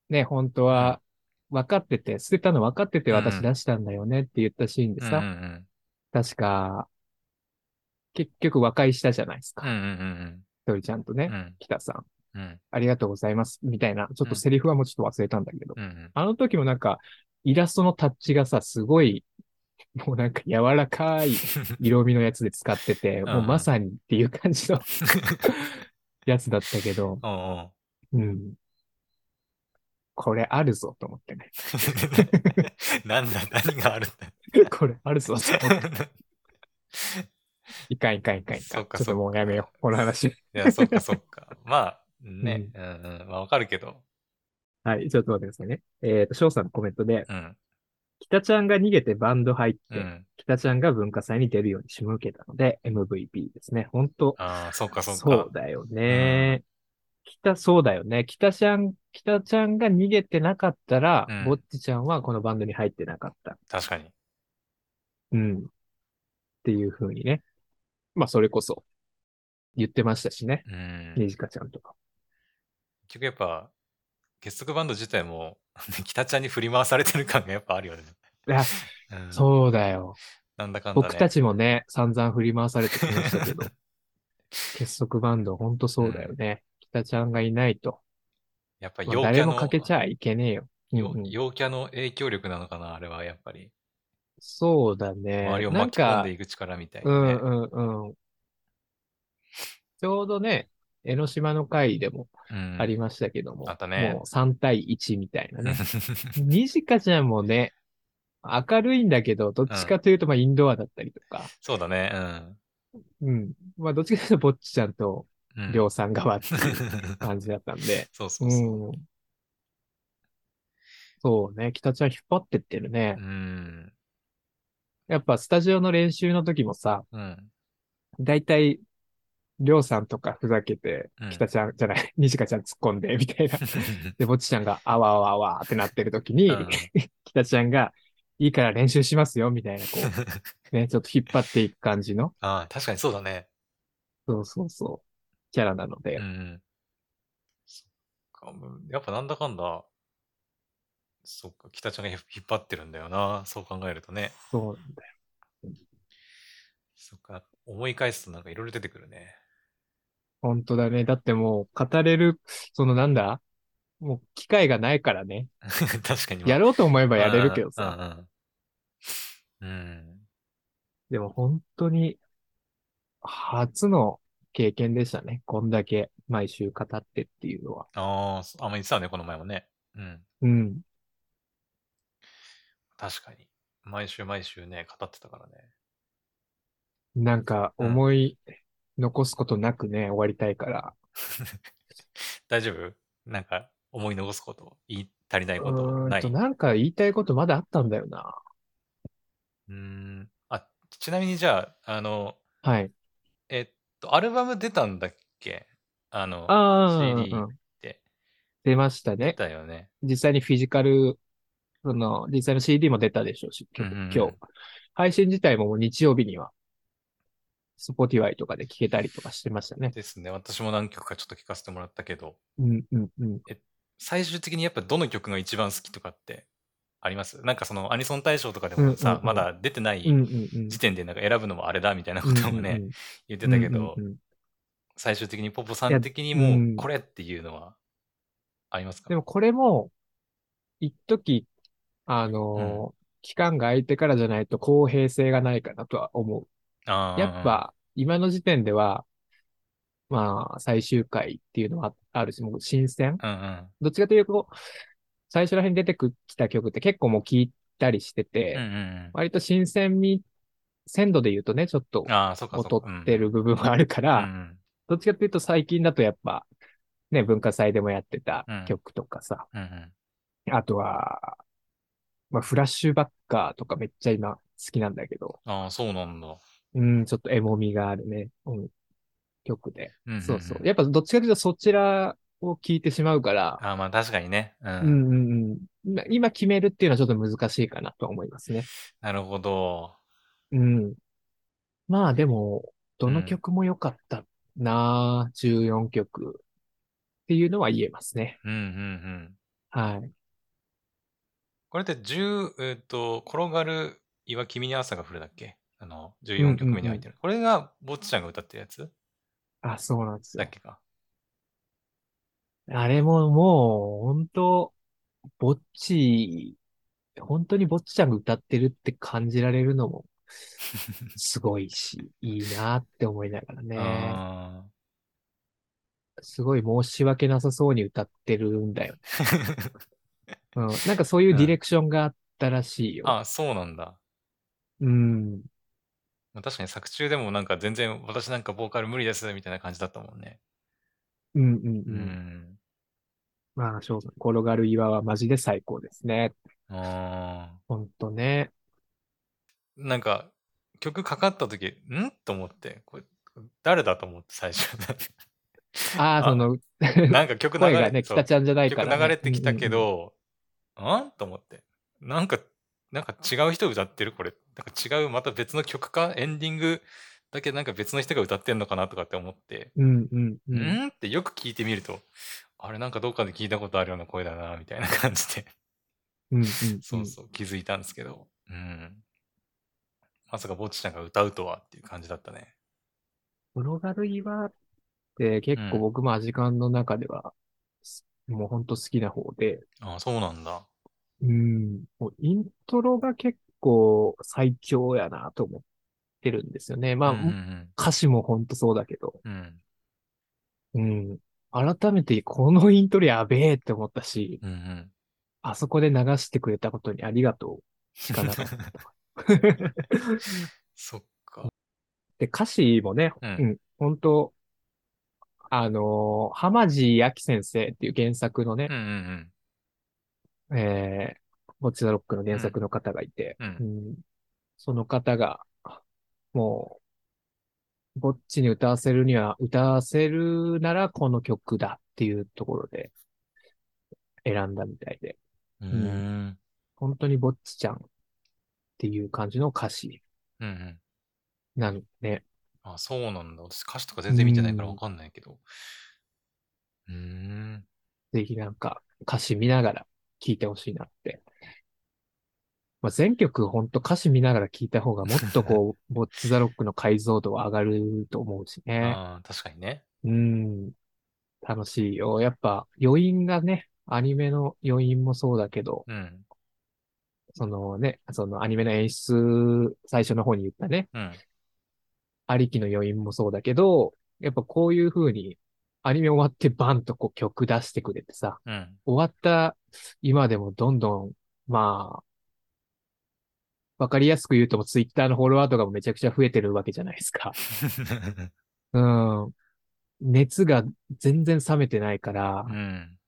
ね、本当は、分かってて、捨てたの分かってて私うん出したんだよねって言ったシーンでさ、うんうん確か、結局和解したじゃないですか。ひとりちゃんとね、北さん。うんありがとうございます。みたいな、ちょっとセリフはもうちょっと忘れたんだけど。うんうん。あの時もなんか、イラストのタッチがさ、すごい、もうなんか柔らかい 色味のやつで使ってて、んもうまさにっていう感じの やつだったけど、うん。これあるぞと思ってね。なんだ、何があるんだ。これあるぞと思って。いかんいかんいかんいかん。そっかちょっともうやめよう。この話。いや、そっかそっか。まあ、ね、うんうん、まあわかるけど。はい、ちょっと待ってくださいね。えっ、と、翔さんのコメントで、うん。北ちゃんが逃げてバンド入って、うん。北ちゃんが文化祭に出るように仕向けたので、MVP ですね。本当ああ、そっかそっか。そうだよね。北、そうだよね。北ちゃん、北ちゃんが逃げてなかったら、うんぼっちちゃんはこのバンドに入ってなかった。確かに。うん。っていう風にね。まあ、それこそ、言ってましたしね。うん。ねじかちゃんとか。結局やっぱ、結束バンド自体も、北ちゃんに振り回されてる感が やっぱあるよね。いや、うん、そうだよ。なんだかんだね。僕たちもね、散々振り回されてきましたけど、結束バンド、ほんとそうだよね。北ちゃんがいないと。やっぱまあ陽キャの、誰もかけちゃいけねえよ。うんようん陽キャの影響力なのかな、あれはやっぱり。そうだね。周りを巻き込んで、いく力みたいな、ね。うんうんうん。ちょうどね、江ノ島の会でもうんありましたけども、あったねもう3対1みたいなね。にじかちゃんもね、明るいんだけど、どっちかというと、まあ、インドアだったりとか、そうだね。うん。まあ、どっちかというと、ぼっちちゃんと、うん。うんりょうさん側っていう感じだったんで、そうそうそう。うん。そうね、北ちゃん引っ張ってってるね。うん。やっぱスタジオの練習の時もさ、うん。だいたい、りょうさんとかふざけてうん、北ちゃん、じゃない、にじかちゃん突っ込んで、みたいな。で、ぼっちちゃんが、あわあわあわってなってる時に、うん 北ちゃんが、いいから練習しますよ、みたいな、こう、ね、ちょっと引っ張っていく感じの、ああ、確かにそうだね。そうそうそう、キャラなのでうんやっぱなんだかんだ、そっか、北ちゃんが引っ張ってるんだよな。そう考えるとね。そうなんだよ。そっか、思い返すとなんかいろいろ出てくるね。本当だね。だってもう、語れる、そのなんだ？もう、機会がないからね。確かに。やろうと思えばやれるけどさ。さ。うんうん。うん。でも本当に、初の経験でしたね。こんだけ毎週語ってっていうのは。ああ、そあんま言ってたね、この前もね。うん。うん。確かに。毎週毎週ね、語ってたからね。なんか、うん思い残すことなくね、終わりたいから。大丈夫？なんか、思い残すこと、言い足りないうことない？と、なんか言いたいことまだあったんだよな。うーん。あ、ちなみにじゃあ、あの、はい。えっと、アルバム出たんだっけ？あの、CD って出ました出ね。たよね。実際にフィジカル、その、実際の CD も出たでしょうし、今日。うんうん配信自体も日曜日には、Spotify とかで聴けたりとかしてましたね。ですね。私も何曲かちょっと聞かせてもらったけど、うん、うん、うん。最終的にやっぱどの曲が一番好きとかってあります？なんかそのアニソン大賞とかでうんうんうんもさ、まだ出てないうん、うん、うん。時点でなんか選ぶのもあれだみたいなこともね、うんうんうん言ってたけど、うんうんうん最終的にポポさん的にうんもうこれっていうのはありますか？でもこれも、一時、あのー期間が空いてからじゃないと公平性がないかなとは思う。やっ、ぱ、今の時点では、まあ、最終回っていうのはあるし、もう新鮮うんうん。どっちかというと、最初ら辺に出てきた曲って結構もう聴いたりしてて、うんうん割と新鮮味、鮮度で言うとね、ちょっと劣か。ってる部分はあるかうん。ら、うんどっちかというと最近だとやっぱ、ね、文化祭でもやってたうん曲とかさ、うんうん。あとは、まあ、フラッシュバッカーとかめっちゃ今好きなんだけど、ああ、そうなんだ。うん、ちょっとエモみがあるね。うん。曲で。うんうんうんそうそう。やっぱどっちかというとそちらを聞いてしまうから、あ、まあ確かにね。う。うんんうんうん。今今決めるっていうのはちょっと難しいかなと思いますね。なるほど。うん。まあでも、どのうん曲も良かったな、14曲っていうのは言えますね。うんうんうん。はい。これって10、えっと、転がる岩君に朝が降るだっけ？あの、14曲目に入ってる。これがぼっちちゃんが歌ってるやつ？あ、そうなんですよ。だっけか？あれももう、本当ぼっち、本当にぼっちちゃんが歌ってるって感じられるのも すごいし、いいなって思いながらね。あすごい申し訳なさそうに歌ってるんだよね。ー うん。なんかそういうディレクションがあったらしいよ。あ、そうなんだ。うん。まあ確かに作中でもなんか全然私なんかボーカル無理ですみたいな感じだったもんね。うんうんううん。ん。まあ、翔さん、転がる岩はマジで最高ですね。あほんとね。ーなんか曲かかった時、ん？と思って、これ誰だと思って最初。ああ、あその、なんか曲流れ声がね、そう北ちゃんじゃないか曲ら、ね。流れてきたけうんうんうん、ど、あんと思って。なんか、なんか違う人歌ってる？これ。なんか違う、また別の曲か？エンディングだけなんか別の人が歌ってんのかなとかって思って、うんうんう。うんんってよく聞いてみると、あれなんかどっかで聞いたことあるような声だな、みたいな感じで、うんうん。そうそう気づいたんですけど、うん。まさかぼっちちゃんが歌うとはっていう感じだったね。転がる岩って結構うん僕もアジカンの中では、すもうほんと好きな方で、ああ、そうなんだ。うん、もうイントロが結構最強やなと思ってるんですよね。まあ、うんうん歌詞もほんとそうだけど、うん。うん。うん。改めてこのイントロやべえって思ったし、うんうん。あそこで流してくれたことにありがとうしかなかった。そっか。で、歌詞もね、ううんん、本当あのー浜地明先生っていう原作のねうん、うんえー、ボッチザロックの原作の方がいて、うんうんその方が、もう、ぼっちに歌わせるには、歌わせるならこの曲だっていうところで選んだみたいで、うん。うん。本当にぼっちちゃんっていう感じの歌詞うんうん。なのね。あ、そうなんだ。私歌詞とか全然見てないからわかんないけど。うーん。ぜひなんか歌詞見ながら聴いてほしいなって。まあ、全曲ほんと歌詞見ながら聴いた方がもっとこう、ボッチザロックの解像度は上がると思うしね。ああ、確かにね。うん。楽しいよ。やっぱ余韻がね、アニメの余韻もそうだけど、うん。そのね、そのアニメの演出、最初の方に言ったね、うん。ありきの余韻もそうだけど、やっぱこういう風に、アニメ終わってバンとこう曲出してくれてさ、うん。終わった今でもどんどん、まあ、わかりやすく言うともツイッターのフォロワーとかもめちゃくちゃ増えてるわけじゃないですか。うん。熱が全然冷めてないからう、ん。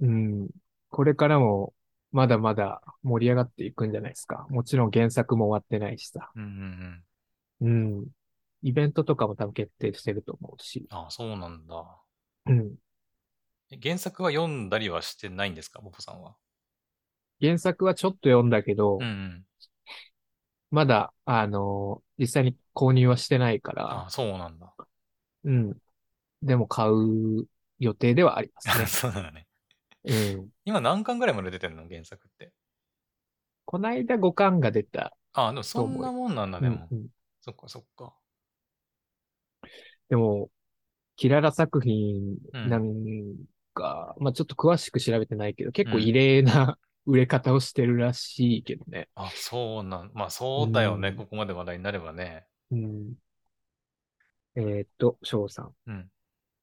うん。これからもまだまだ盛り上がっていくんじゃないですか。もちろん原作も終わってないしさ。うんうんうん。うん。イベントとかも多分決定してると思うし。ああ、そうなんだ。うん。え原作は読んだりはしてないんですか、ボコさんは。原作はちょっと読んだけど、うんうん。まだ、あの実際に購入はしてないかあら、あ、そうなんだ。うん。でも買う予定ではありますね。そうなんだね。うん。今何巻ぐらいまで出てんの？原作って。こないだ5巻が出た。ああ、でもそんなもんなんだ、でも。うんうんそっかそっか。でも、キララ作品うんなんか、まあちょっと詳しく調べてないけど、結構異例な 売れ方をしてるらしいけどね。あ、そうなん、まあそうだよね。うんここまで話題になればね。うん。えーっと、翔さん。うん。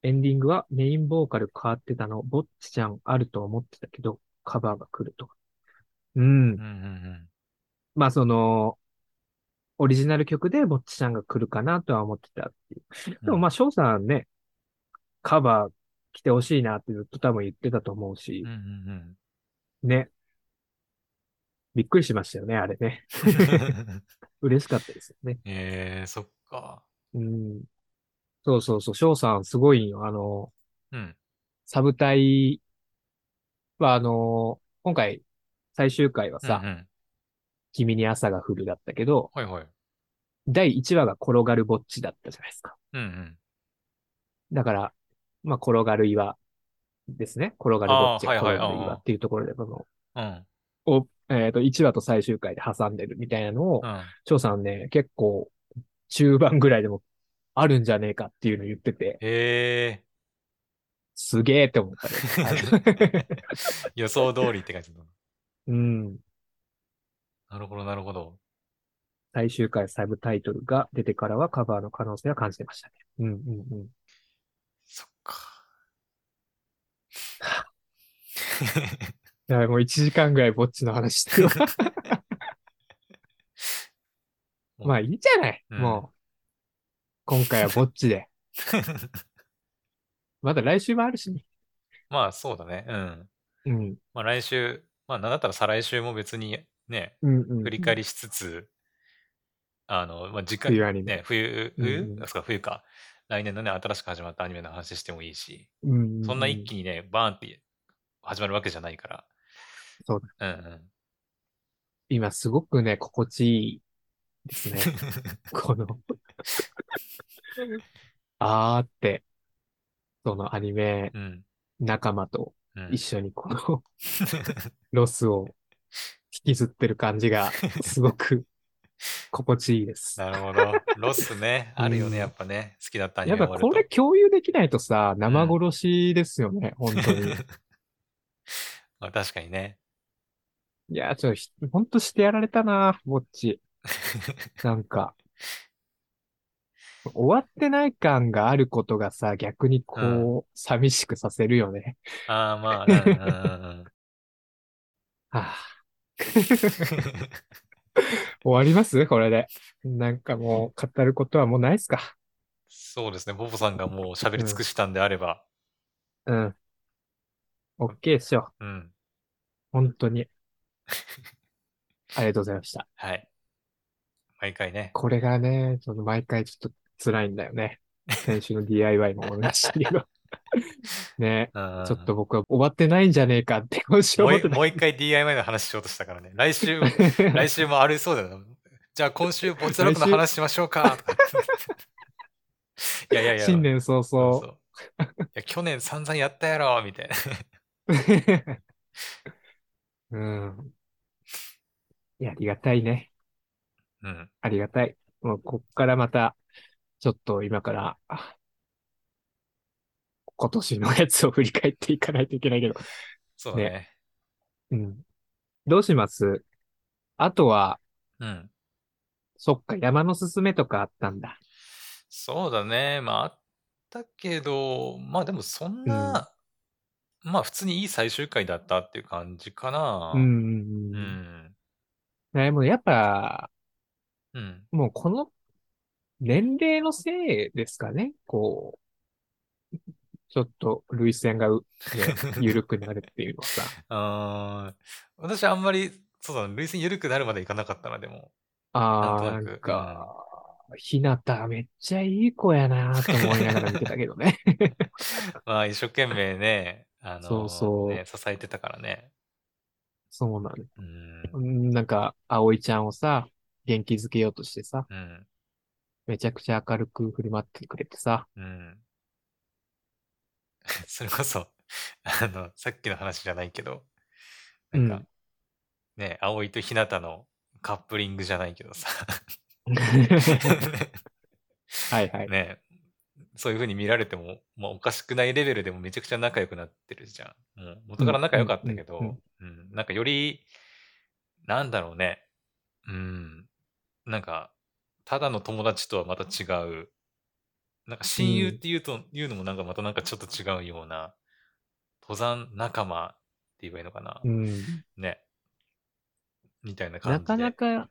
エンディングはメインボーカル変わってたの、ぼっちちゃんあると思ってたけど、カバーが来ると。うんうん。うんうんまあその、オリジナル曲でぼっちちゃんが来るかなとは思ってたっていう。うん。でもまあ翔さんね、カバー来てほしいなってずっと多分言ってたと思うしうん、うんね。びっくりしましたよね、あれね。うん。嬉しかったですよね。えー、そっか。うん。そうそうそう、翔さんすごいんよ。あの、うん。サブ隊は、あの、今回、最終回はさ、うんうん。君に朝が降るだったけど、はいはい。第1話が転がるぼっちだったじゃないですか。うんうん。だから、まあ、転がる岩ですね。転がるぼっちが転がる岩っていうところで、この、うん。を、えっ、と、1話と最終回で挟んでるみたいなのをう、ん。翔さんね、結構、中盤ぐらいでもあるんじゃねえかっていうの言ってて、へすげえって思ったね。え。予想通りって感じだ。うん。なるほど、なるほど。最終回サブタイトルが出てからはカバーの可能性は感じてましたね。うんうんうん。そっか。いや、もう1時間ぐらいぼっちの話してる まあいいじゃない。うんもう、今回はぼっちで。まだ来週もあるしね。まあそうだね。うん。うん。まあ来週、まあなんだったら再来週も別にね、うんうん。振り返りしつつ、あの、まあ時間、ね、冬、冬、うんうんあそうか、冬か。来年のね、新しく始まったアニメの話してもいいし、うんうんうんそんな一気にね、バーンって始まるわけじゃないから。そうだ。うんうん。今すごくね、心地いいですね。この、あーって、そのアニメうん。仲間とうん一緒にこの ロスを引きずってる感じが すごく心地いいです。なるほど。ロスね、あるようんね、やっぱね。好きだったアニやっぱこれ共有できないとさ、生殺しですよね、本当に。まあ確かにね。いや、ちょっとひ、ほんとしてやられたな、ぼっち。なんか、終わってない感があることがさ、逆にこう、寂しくさせるよね。ああ、まあ、うんうんうんうん。はあ、終わります？これで。なんかもう、語ることはもうないっすか？そうですね。ボボさんがもう喋り尽くしたんであれば。うん。オッケーっしょ。うん。本当に。ありがとうございました。はい。毎回ね。これがね、その毎回ちょっと辛いんだよね。先週の DIY も同じだけど。ね、うんちょっと僕は終わってないんじゃねえかってもう一回 DIY の話しようとしたからね。来週、来週もありそうだよな。じゃあ今週、ボツロックの話しましょうか。いやいやいや。新年早々。そうそういや去年散々やったやろみたいな。うん。いや、ありがたいね。うん。ありがたい。もうこっからまた、ちょっと今から、あ今年のやつを振り返っていかないといけないけど。そうだね。うん。どうします？あとは、うん。そっか、山のすすめとかあったんだ。そうだね。まあ、あったけど、まあでもそんな、まあ普通にいい最終回だったっていう感じかな。うんうんううん。ん。でもやっぱ、うん。もうこの年齢のせいですかね。こう、ちょっと涙腺が 緩くなるっていうのはさ。あー私あんまり、そうだな、涙腺緩くなるまでいかなかったな、でも。ああ、なんか、ひなためっちゃいい子やなと思いながら見てたけどね。まあ一生懸命ね、あのそうそうね、支えてたからね。そうなの。うん。うんなんか、葵ちゃんをさ、元気づけようとしてさ、うん。めちゃくちゃ明るく振る舞ってくれてさ、うん。それこそ、あの、さっきの話じゃないけど、なんか、うんね、葵とひなたのカップリングじゃないけどさ、はいはい。ね、そういう風に見られても、まあ、おかしくないレベルでもめちゃくちゃ仲良くなってるじゃん。もう元から仲良かったけど、ううんん。なんかより、なんだろうね、うん、なんか、ただの友達とはまた違う、なんか親友っていうと、いうのもなんかまたなんかちょっと違うような、登山仲間って言えばいいのかな？うん。ね。みたいな感じで。なかなか、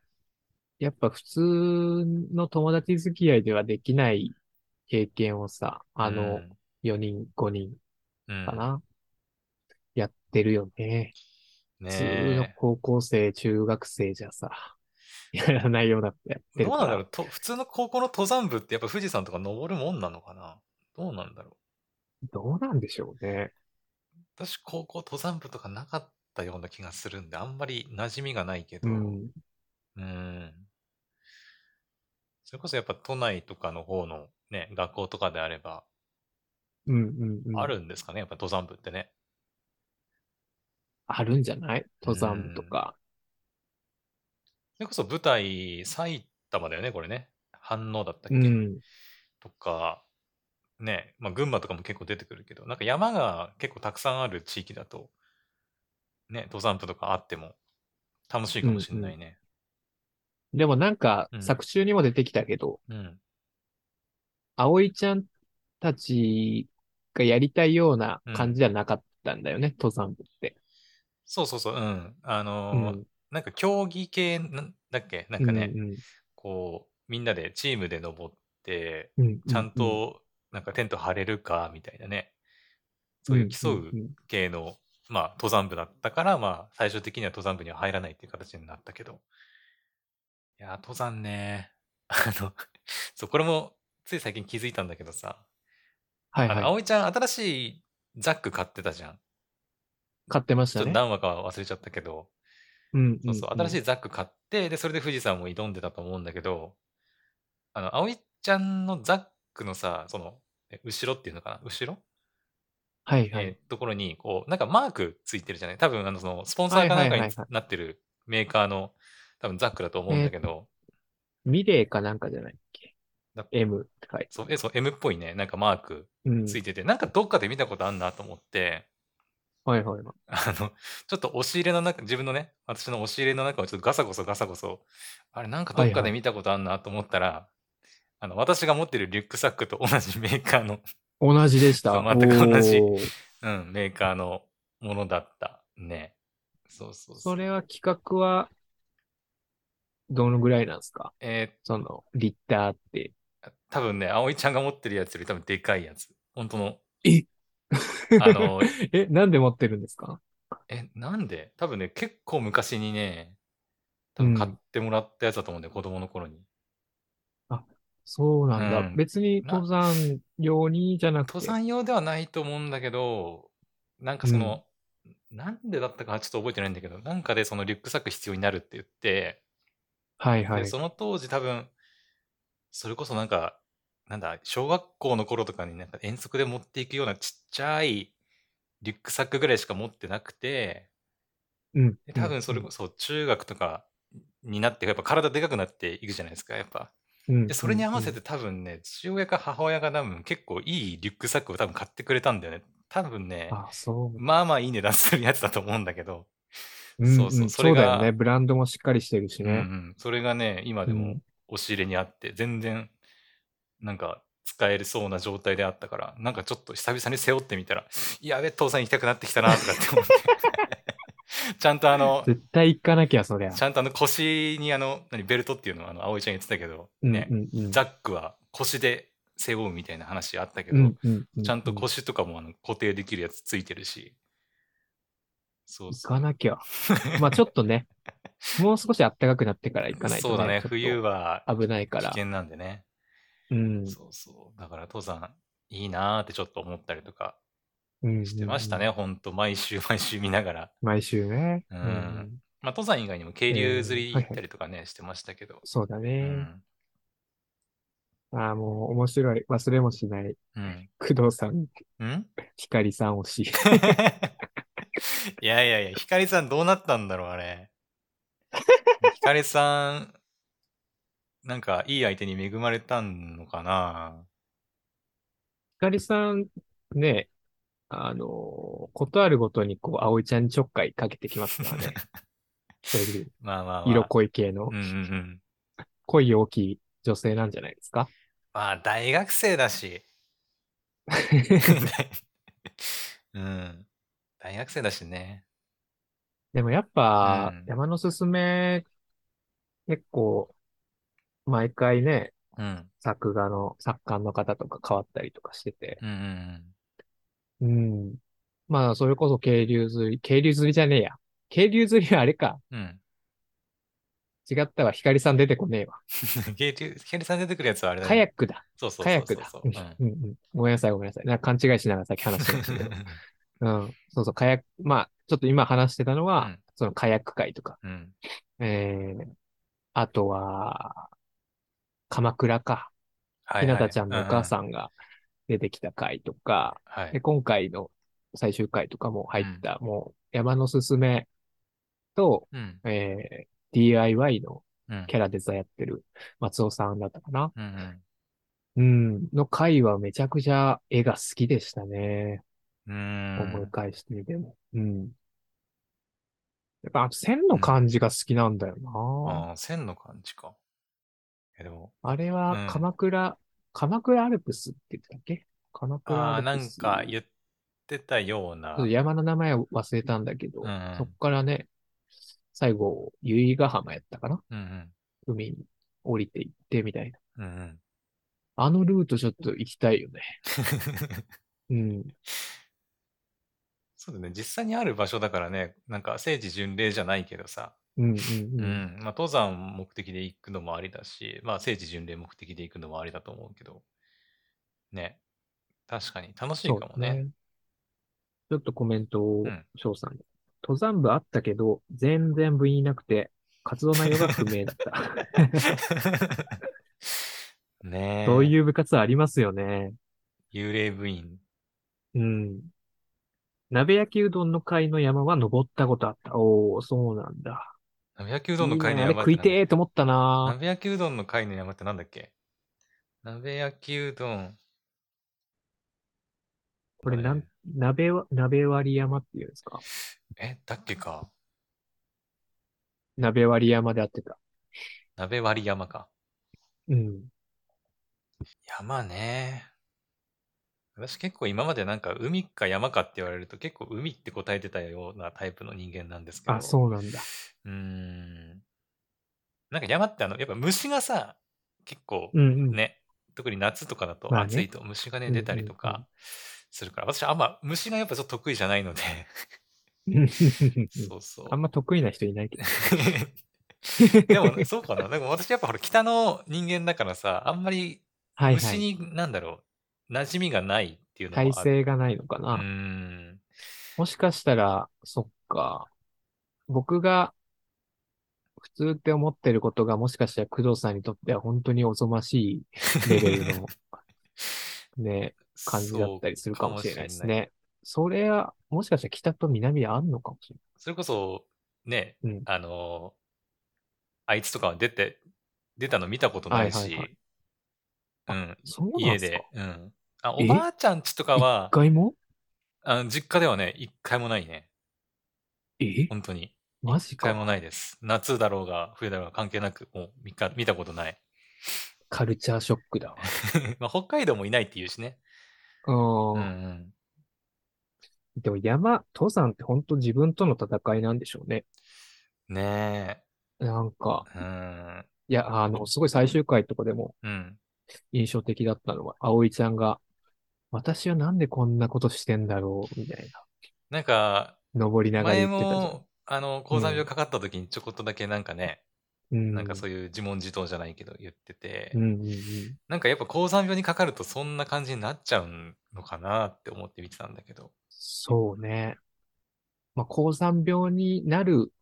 やっぱ普通の友達付き合いではできない経験をさ、あの、4人、5人うん、うんかな。やってるよね。ね普通のえ高校生、中学生じゃさ、やらないようだって。どうなんだろうと普通の高校の登山部ってやっぱ富士山とか登るもんなのかな？どうなんだろうどうなんでしょうね。私高校登山部とかなかったような気がするんで、あんまり馴染みがないけど、うん。うん。それこそやっぱ都内とかの方のね、学校とかであれば、うんうんうん。あるんですかね、やっぱ登山部ってね。あるんじゃない？登山部とか。それこそ舞台、埼玉だよね、これね。反応だったっけ、うん。とか、ね、まあ群馬とかも結構出てくるけど、なんか山が結構たくさんある地域だと、ね、登山部とかあっても楽しいかもしれないね。でもなんかう、ん作中にも出てきたけど、うん。葵ちゃんたちがやりたいような感じじゃなかったんだよね、登山部って。そうそうそう、うん。あのーうん。なんか競技系なんだっけ？なんかね、うんこう、みんなでチームで登って、うんうんちゃんとなんかテント張れるかみたいなね、そういう競ううんうん系の、まあ、登山部だったから、まあ、最終的には登山部には入らないっていう形になったけど。いやー、登山ね。あの、そう、これもつい最近気づいたんだけどさ、はいはい。葵ちゃん新しいザック買ってたじゃん。買ってましちょっとたね。何話か忘れちゃったけど、うんそうそう、新しい。いザック買って、で、それで富士山も挑んでたと思うんだけど、あの、葵ちゃんのザックのさ、その、え後ろっていうのかな？後ろ？はいはい。えーところに、こう、なんかマークついてるじゃない？多分、あの、その、スポンサーかなんかになってるメーカーの、多分ザックだと思うんだけど、ミレーかなんかじゃないっけ？だ ?M って書いて。そう、え、そう、M っぽいね、なんかマークうん。ついてて、なんかどっかで見たことあんなと思って、はいはいはい。あの、ちょっと押し入れの中、自分のね、私の押し入れの中をちょっとガサゴソガサゴソ、あれなんかどっかで見たことあんなと思ったら、あの、私が持ってるリュックサックと同じメーカーの、同じでした。全く同じおーうん、メーカーのものだった。ね。そうそうそう。それは企画は、どのぐらいなんですか？えその、リッターって。ー多分ね、葵ちゃんが持ってるやつより多分でかいやつ。本当の、え あの、え、なんで持ってるんですか？え、なんで？多分ね、結構昔にね、多分買ってもらったやつだと思うんだよ、子供の頃に。そうなんだ。うん別に登山用にじゃなくて。登山用ではないと思うんだけど、なんかその、なんでだったかちょっと覚えてないんだけど、なんかでそのリュックサック必要になるって言って、はいはいで、。その当時多分、それこそなんか、なんだ、小学校の頃とかになんか遠足で持っていくようなちっちゃいリュックサックぐらいしか持ってなくて、うん。で多分それこそ中学とかになって、やっぱ体でかくなっていくじゃないですか、やっぱ。うん、で、それに合わせて。て多分ね、父親か母親が多分結構いいリュックサックを多分買ってくれたんだよね。多分ね、あ、そう。まあまあいい値段するやつだと思うんだけど、うんそうそううんそれがそうだよね。ブランドもしっかりしてるしうんうね。ん、それがね、今でもうん押し入れにあって、全然、なんか、使えるそうな状態であったから、なんかちょっと久々に背負ってみたら、やべ、父さん行きたくなってきたな、とかって思って。ちゃんとあの、絶対行かなきゃ、そりゃ。ちゃんとあの腰にあの、何、ベルトっていうのをあの、葵ちゃん言ってたけど、ね、うんうんうん、ザックは腰で背負うみたいな話あったけど、ちゃんと腰とかもあの固定できるやつついてるし。そう行。かなきゃ。まあちょっとね、もう少し暖かくなってから行かないと、ね。そうだね、冬は危ないから。危険なんでね。うん。そうそう。だから登山いいなーってちょっと思ったりとかうんしてましたね、ほんと。毎週 毎週見ながら。毎週ね。うんまあ登山以外にも渓流釣り行ったりとかね、してましたけど。うそうだね。ん。ああ、もう面白い。忘れもしない。うん。工藤さん、うん？光さん推し。いやいやいや、ひかりさんどうなったんだろう、あれ。ひかりさん、なんかいい相手に恵まれたのかな？光さん、ね、あのーことあるごとに、こう、葵ちゃんにちょっかいかけてきますからね。そういうまあまあまあ。色濃い系のうんうんうん。恋大きい女性なんじゃないですか？まあ、大学生だし。うん。大学生だしね。でもやっぱうん、山のすすめ、結構、毎回ね、うん。作画の、作家の方とか変わったりとかしてて。うんうんうん。まあ、それこそ渓流釣り、渓流釣りじゃねえや。渓流釣りはあれか。うん。うん。違ったわ。光さん出てこねえわ。ゲイリケリさん出てくるやつはあれだね。ヤックだ。そうそうカヤックだうんうんごめんなさい、ごめんなさい。なんか勘違いしながらさっき話してましたけど。うん。そうそう、カヤック、まあ、ちょっと今話してたのは、うんそのカヤック会とか、うん。えー、あとは、鎌倉か。ひなたちゃんのお母ん。さんが出てきた回とか、で、はい。今回の最終回とかも入った、もう山のすすめと、うん。えー、DIY のうん。キャラデザやってる松尾さんだったかな？うんうん。の回はめちゃくちゃ絵が好きでしたね。うん。う思い。返してみても。うん。やっぱ線の感じが好きなんだよな。ああ、線の感じか。え、でも、あれうんは鎌倉、鎌倉アルプスって言ってたっけ？鎌倉ああ、なんアルプス。か言ってたような。山の名前を忘れたんだけど、うんうんそっからね、最後、由比ヶ浜やったかな？うんうん。海に降りていってみたいな。うんうん。あのルートちょっと行きたいよね。うん。そうだね。実際にある場所だからね、なんか聖地巡礼じゃないけどさ、うんうんううん。ん。まあ、登山目的で行くのもありだし、まあ、聖地巡礼目的で行くのもありだと思うけど、ね。確かに楽しいそうかもね。だね。ちょっとコメントをうん、翔さんに。登山部あったけど、全然部員いなくて、活動内容が不明だった。ねえ。そういう部活ありますよね。幽霊部員。うん。鍋焼きうどんの会の山は登ったことあった。おー、そうなんだ。鍋焼きうどんのいい会のねあれ食い山ってなんだてーと思ったな鍋焼きうどんの会の山ってなんだっけ？鍋焼きうどん。これなんえ、鍋は、鍋割り山っていうんですか？え、だっけか。鍋割り山であってた。鍋割り山か。うん。山ね。私結構今までなんか海か山かって言われると結構海って答えてたようなタイプの人間なんですけど。あ、そうなんだ。うーん。なんか山ってあの、やっぱ虫がさ、結構うんうん。ね、特に夏とかだと暑いと虫がね、出たりとかするから、私あんま虫がやっぱちょっと得意じゃないので、そうそう。あんま得意な人いないけど。でも、そうかな。でも私やっぱほら北の人間だからさ、あんまりはいはい。虫に、なんだろう、馴染みがないっていうのもある。体勢がないのかうな。もしかしたら、そっか。僕が普通って思ってることがもしかしたら工藤さんにとっては本当におぞましいレベルの ね、感じだったりするかもしれないです。ね。それは、もしかしたら北と南であんのかもしれそれこそ、ね、ない。うん。あのあいつとかは出て、出たの見たことないし、はいはいはいうん、そうなん家すか？で、うん。あ、おえばあちゃんちとかは一、回も？あの実家ではね、一回もないね。え？本当に。マジ一回もか。ないです。夏だろうが、冬だろうが関係なく、もう見か見たことない。カルチャーショックだわ。まあ、北海道もいないっていうしね。うんうんうん。でも山、登山って本当自分との戦いなんでしょうね。ねなんか、え。うん。いや、あの、すごい最終回とかでもうん。印象的だったのは、葵ちゃんが、私はなんでこんなことしてんだろう、みたいなんか、な、登りながら前言ってたじゃん。も、あの、高山病かかった時にちょこっとだけなんかね、うん。なんかそういう自問自答じゃないけど言ってて、うんうんうん。なんかやっぱ高山病にかかるとそんな感じになっちゃうのかなって思って見てたんだけど。そうね。まあ、高山病になる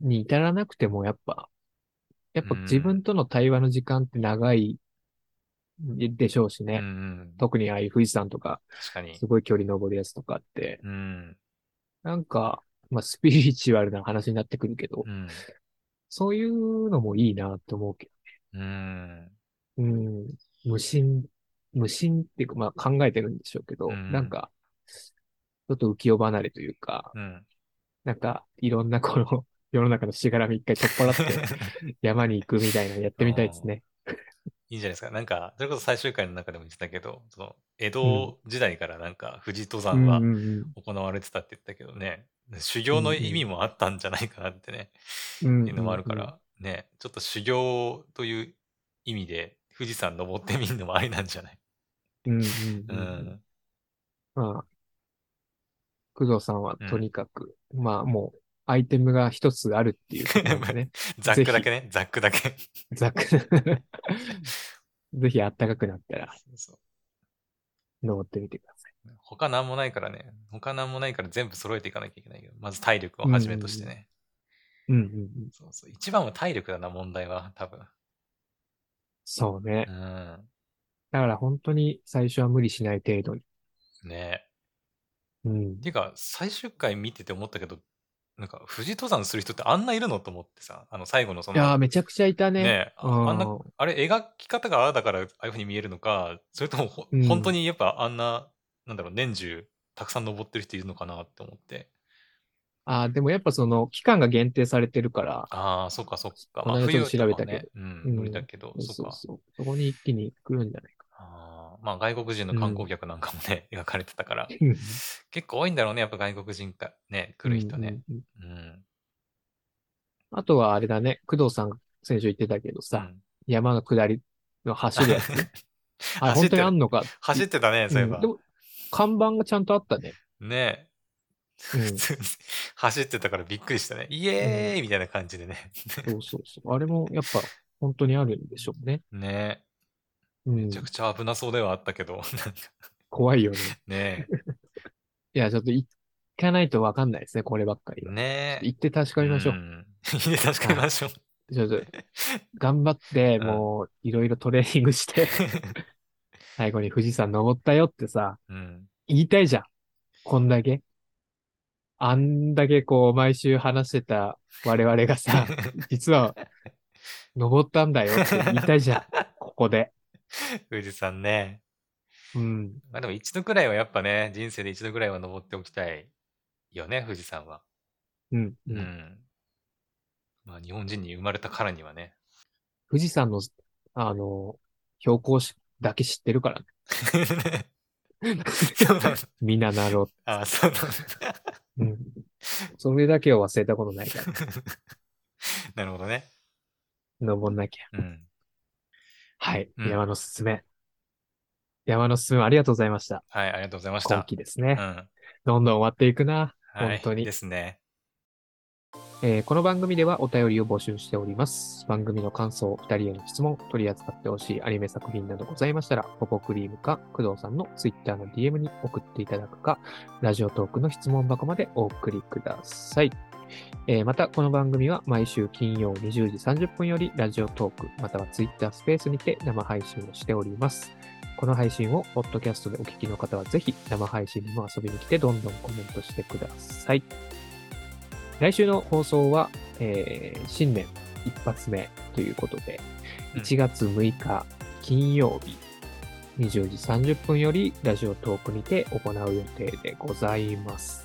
に至らなくても、やっぱ、やっぱ自分との対話の時間って長いでしょうしね。うんうん。特にああいう富士山とか、確かにす。ごい距離登るやつとかって、うん。なんか、まあ、スピリチュアルな話になってくるけど、うん。そういうのもいいなって思うけうん。ど、うん、無心、無心っていうか、まあ考えてるんでしょうけど、うんなんか、ちょっと浮世離れというか、うん。なんか、いろんなこの、世の中のしがらみ一回取っ払って、山に行くみたいなのやってみたいですね。いいんじゃないですか。なんか、それこそ最終回の中でも言ってたけど、その、江戸時代からなんか、富士登山は行われてたって言ったけどね、修行の意味もあったんじゃないかなってね、うん。っていうのもあるから、ね、ちょっと修行という意味で富士山登ってみるのもありなんじゃない？うんう。ん。まあ、工藤さんはとにかく、まあもう、アイテムが一つあるっていうことなんでね。ザックだけね。ザックだけ。ざっく ぜひあったかくなったら登ってみてください。他なんもないからね。他なんもないから全部揃えていかなきゃいけないけど。まず体力をはじめとしてね。うんうんうん。そうそう。一番は体力だな、問題は。多分。そうねう。ん。だから本当に最初は無理しない程度に。ねうんえ。ていうか、最終回見てて思ったけど、なんか、富士登山する人ってあんないるのと思ってさ、あの、最後のその、いやー、めちゃくちゃいたね。ねえあうんあんな、あれ、描き方がああだから、ああいう風に見えるのか、それともほ、うん本当にやっぱあんな、なんだろう、年中、たくさん登ってる人いるのかなって思って。あーでもやっぱその期間が限定されてるから、ああ、そっかそっか。この間ちょっと調べたけどはね、うん、うん無理だけど、そっか。そこに一気に来るんじゃないか。あーまあ、外国人の観光客なんかもね、描かれてたから、うん結構多いんだろうね、やっぱ外国人か、ね、来る人ね。うんうんうんうん。あとはあれだね、工藤さん先週言ってたけどさ、うん山の下りの走るやつ。あれ本当にあんのか？走ってたね、そういえばうんで。も、看板がちゃんとあったね。ねえ。うん普通に走ってたからびっくりしたね。イエーイみたいな感じでね。そうそうそう。あれもやっぱ本当にあるんでしょうね。ねうんえ。めちゃくちゃ危なそうではあったけど、怖いよね。ねいや、ちょっと行かないとわかんないですね、こればっかり。ねえ。行って確かめましょう。ん。いいね、確かめましょう。ちょっと、頑張って、うんもう、いろいろトレーニングして、最後に富士山登ったよってさ、うん。言いたいじゃん。こんだけ。あんだけこう、毎週話してた我々がさ、実は、登ったんだよって言いたいじゃん。ここで。富士山ね。うん。まあでも一度くらいはやっぱね、人生で一度くらいは登っておきたいよね、富士山は。うん。ううん。ん。まあ日本人に生まれたからにはね。富士山の、あの、標高しだけ知ってるからね。そうなんだみんななろあ、そうなんだ。う。うん。それだけを忘れたことないから、なるほどね。登んなきゃ。うん。はい。うん山のすすめ。山のすすめありがとうございました。はい、ありがとうございまし今た。期ですね。うん。どんどん終わっていくな。はい、本当にですね。えーこの番組ではお便りを募集しております。番組の感想、二人への質問、取り扱ってほしいアニメ作品などございましたら、ポポクリームか工藤さんのツイッターの DM に送っていただくか、ラジオトークの質問箱までお送りください。えーまた、この番組は毎週金曜20時30分よりラジオトーク、またはツイッタースペースにて生配信をしております。この配信をポッドキャストでお聞きの方はぜひ生配信にも遊びに来てどんどんコメントしてください。来週の放送は、えー新年一発目ということで、うん1月6日金曜日20時30分よりラジオトークにて行う予定でございます。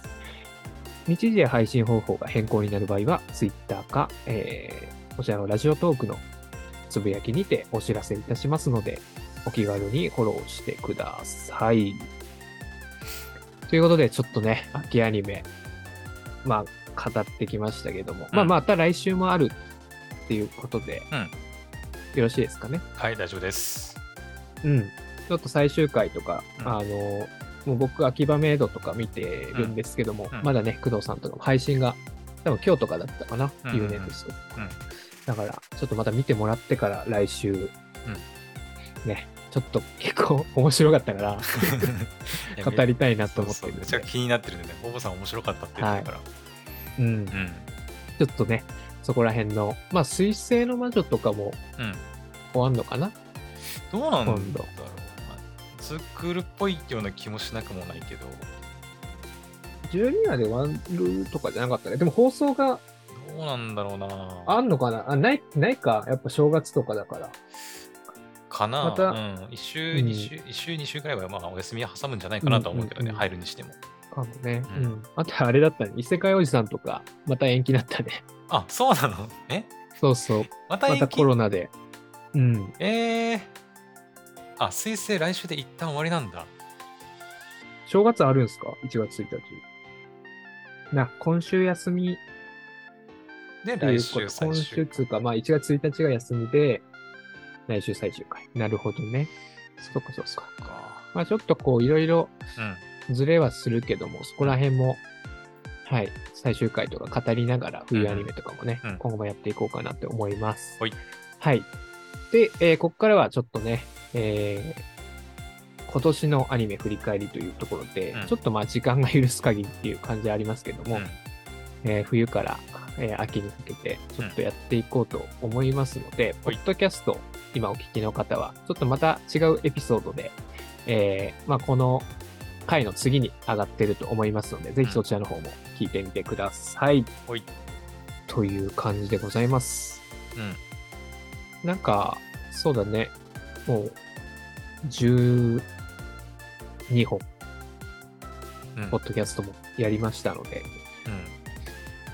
日時や配信方法が変更になる場合は、Twitter か、えーこちらのラジオトークのつぶやきにてお知らせいたしますので、お気軽にフォローしてください。ということで、ちょっとね、秋アニメ、まあ、語ってきましたけども、まあ、うんまた来週もあるっていうことで、うんよろしいですかね？はい、大丈夫です。うん。ちょっと最終回とか、うんあの、もう僕、秋葉メイドとか見てるんですけども、うんまだね、工藤さんとかも配信が、多分今日とかだったかな、うん u ネクスト。うんだから、ちょっとまた見てもらってから来週、ね、ちょっと結構 面白かったから、語りたいなと思ってるめちゃ気になってるんでね。ボボさん面白かったって言ってるから。うん。うん。ちょっとね、そこら辺の、まあ、水星の魔女とかもうん。終わんのかな？どうなんだろうツークールっぽいような気もしなくもないけど、12話で終わるとかじゃなかったね。でも放送がどうなんだろうなあんのかな？あ、ない、ないか。やっぱ正月とかだから。かなまたうん。一週、うん二週、一週、二週くらいはまあお休み挟むんじゃないかなとは思うけどね、うんうんうん入るにしても。かもね。ううんん。あとあれだったね。異世界おじさんとか、また延期になったね。あ、そうなの？え？そうそう。また延期？またコロナで。うん。えー。あ、彗星来週で一旦終わりなんだ。正月あるんすか ?1 月1日。な、今週休みで、来こと。今週最終週つうか、まあ1月1日が休みで、来週最終回。なるほどね。そっかそっか。か。まあちょっとこういろいろうん。ずれはするけども、そこら辺もはい、最終回とか語りながら冬アニメとかもね、うん今後もやっていこうかなって思います。はい。はい。で、えーここからはちょっとね、えー今年のアニメ振り返りというところで、うんちょっとまあ時間が許す限りっていう感じはありますけども、うんえー冬から、えー秋にかけてちょっとやっていこうと思いますので、ポはいッドキャスト、今お聞きの方は、ちょっとまた違うエピソードで、えーまあ、この回の次に上がってると思いますので、ぜひそちらの方も聞いてみてください。ほい。という感じでございます。うん。なんか、そうだね、もう、12本、うん。ポッドキャストもやりましたので、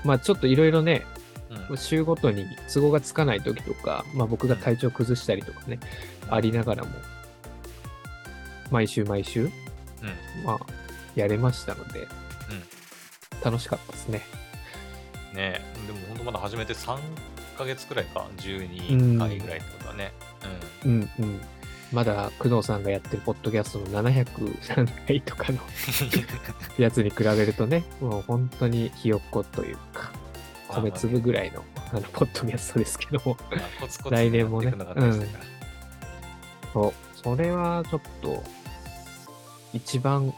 うまあちょっといろいろね、ん。うん。週ごとに都合がつかない時とか、まあ僕が体調崩したりとかね、ありながらも、毎週毎週、うん。まあ、やれましたので、楽しかったですね。ねえ、でも本当まだ始めて3ヶ月くらいか、12回ぐらいってことはね。うんうん。まだ工藤さんがやってるポッドキャストの703回とかの やつに比べるとね、もう本当にひよっこというか、米粒ぐらいのあのポッドキャストですけども、来年もねやっていくのが大事だから。そう、それはちょっと、一番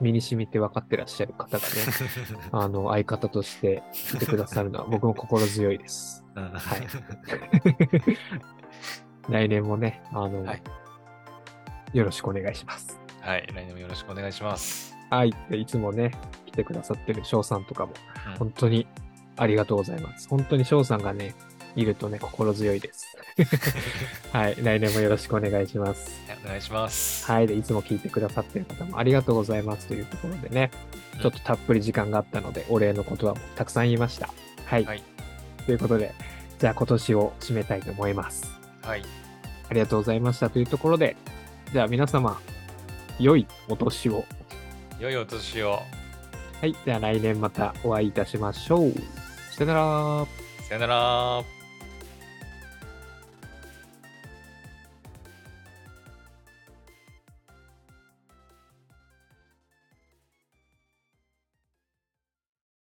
身に染みて分かってらっしゃる方がね、あの、相方としていてくださるのは 僕も心強いです。うんはい 来年もね、あの、はいよろしくお願いします。はい。来年もよろしくお願いします。はい。でいつもね、来てくださってる翔さんとかも、うん本当にありがとうございます。本当に翔さんがね、いるとね、心強いです。はい。来年もよろしくお願いします。はいお願いします。はい。で、いつも聞いてくださってる方もありがとうございますというところでね、うんちょっとたっぷり時間があったので、お礼の言葉もたくさん言いました。はい。はい。ということで、じゃあ今年を締めたいと思います。はい。ありがとうございましたというところで、じゃあ皆様、良いお年を。良いお年を。はい。じゃあ来年またお会いいたしましょう。さよなら。さよなら。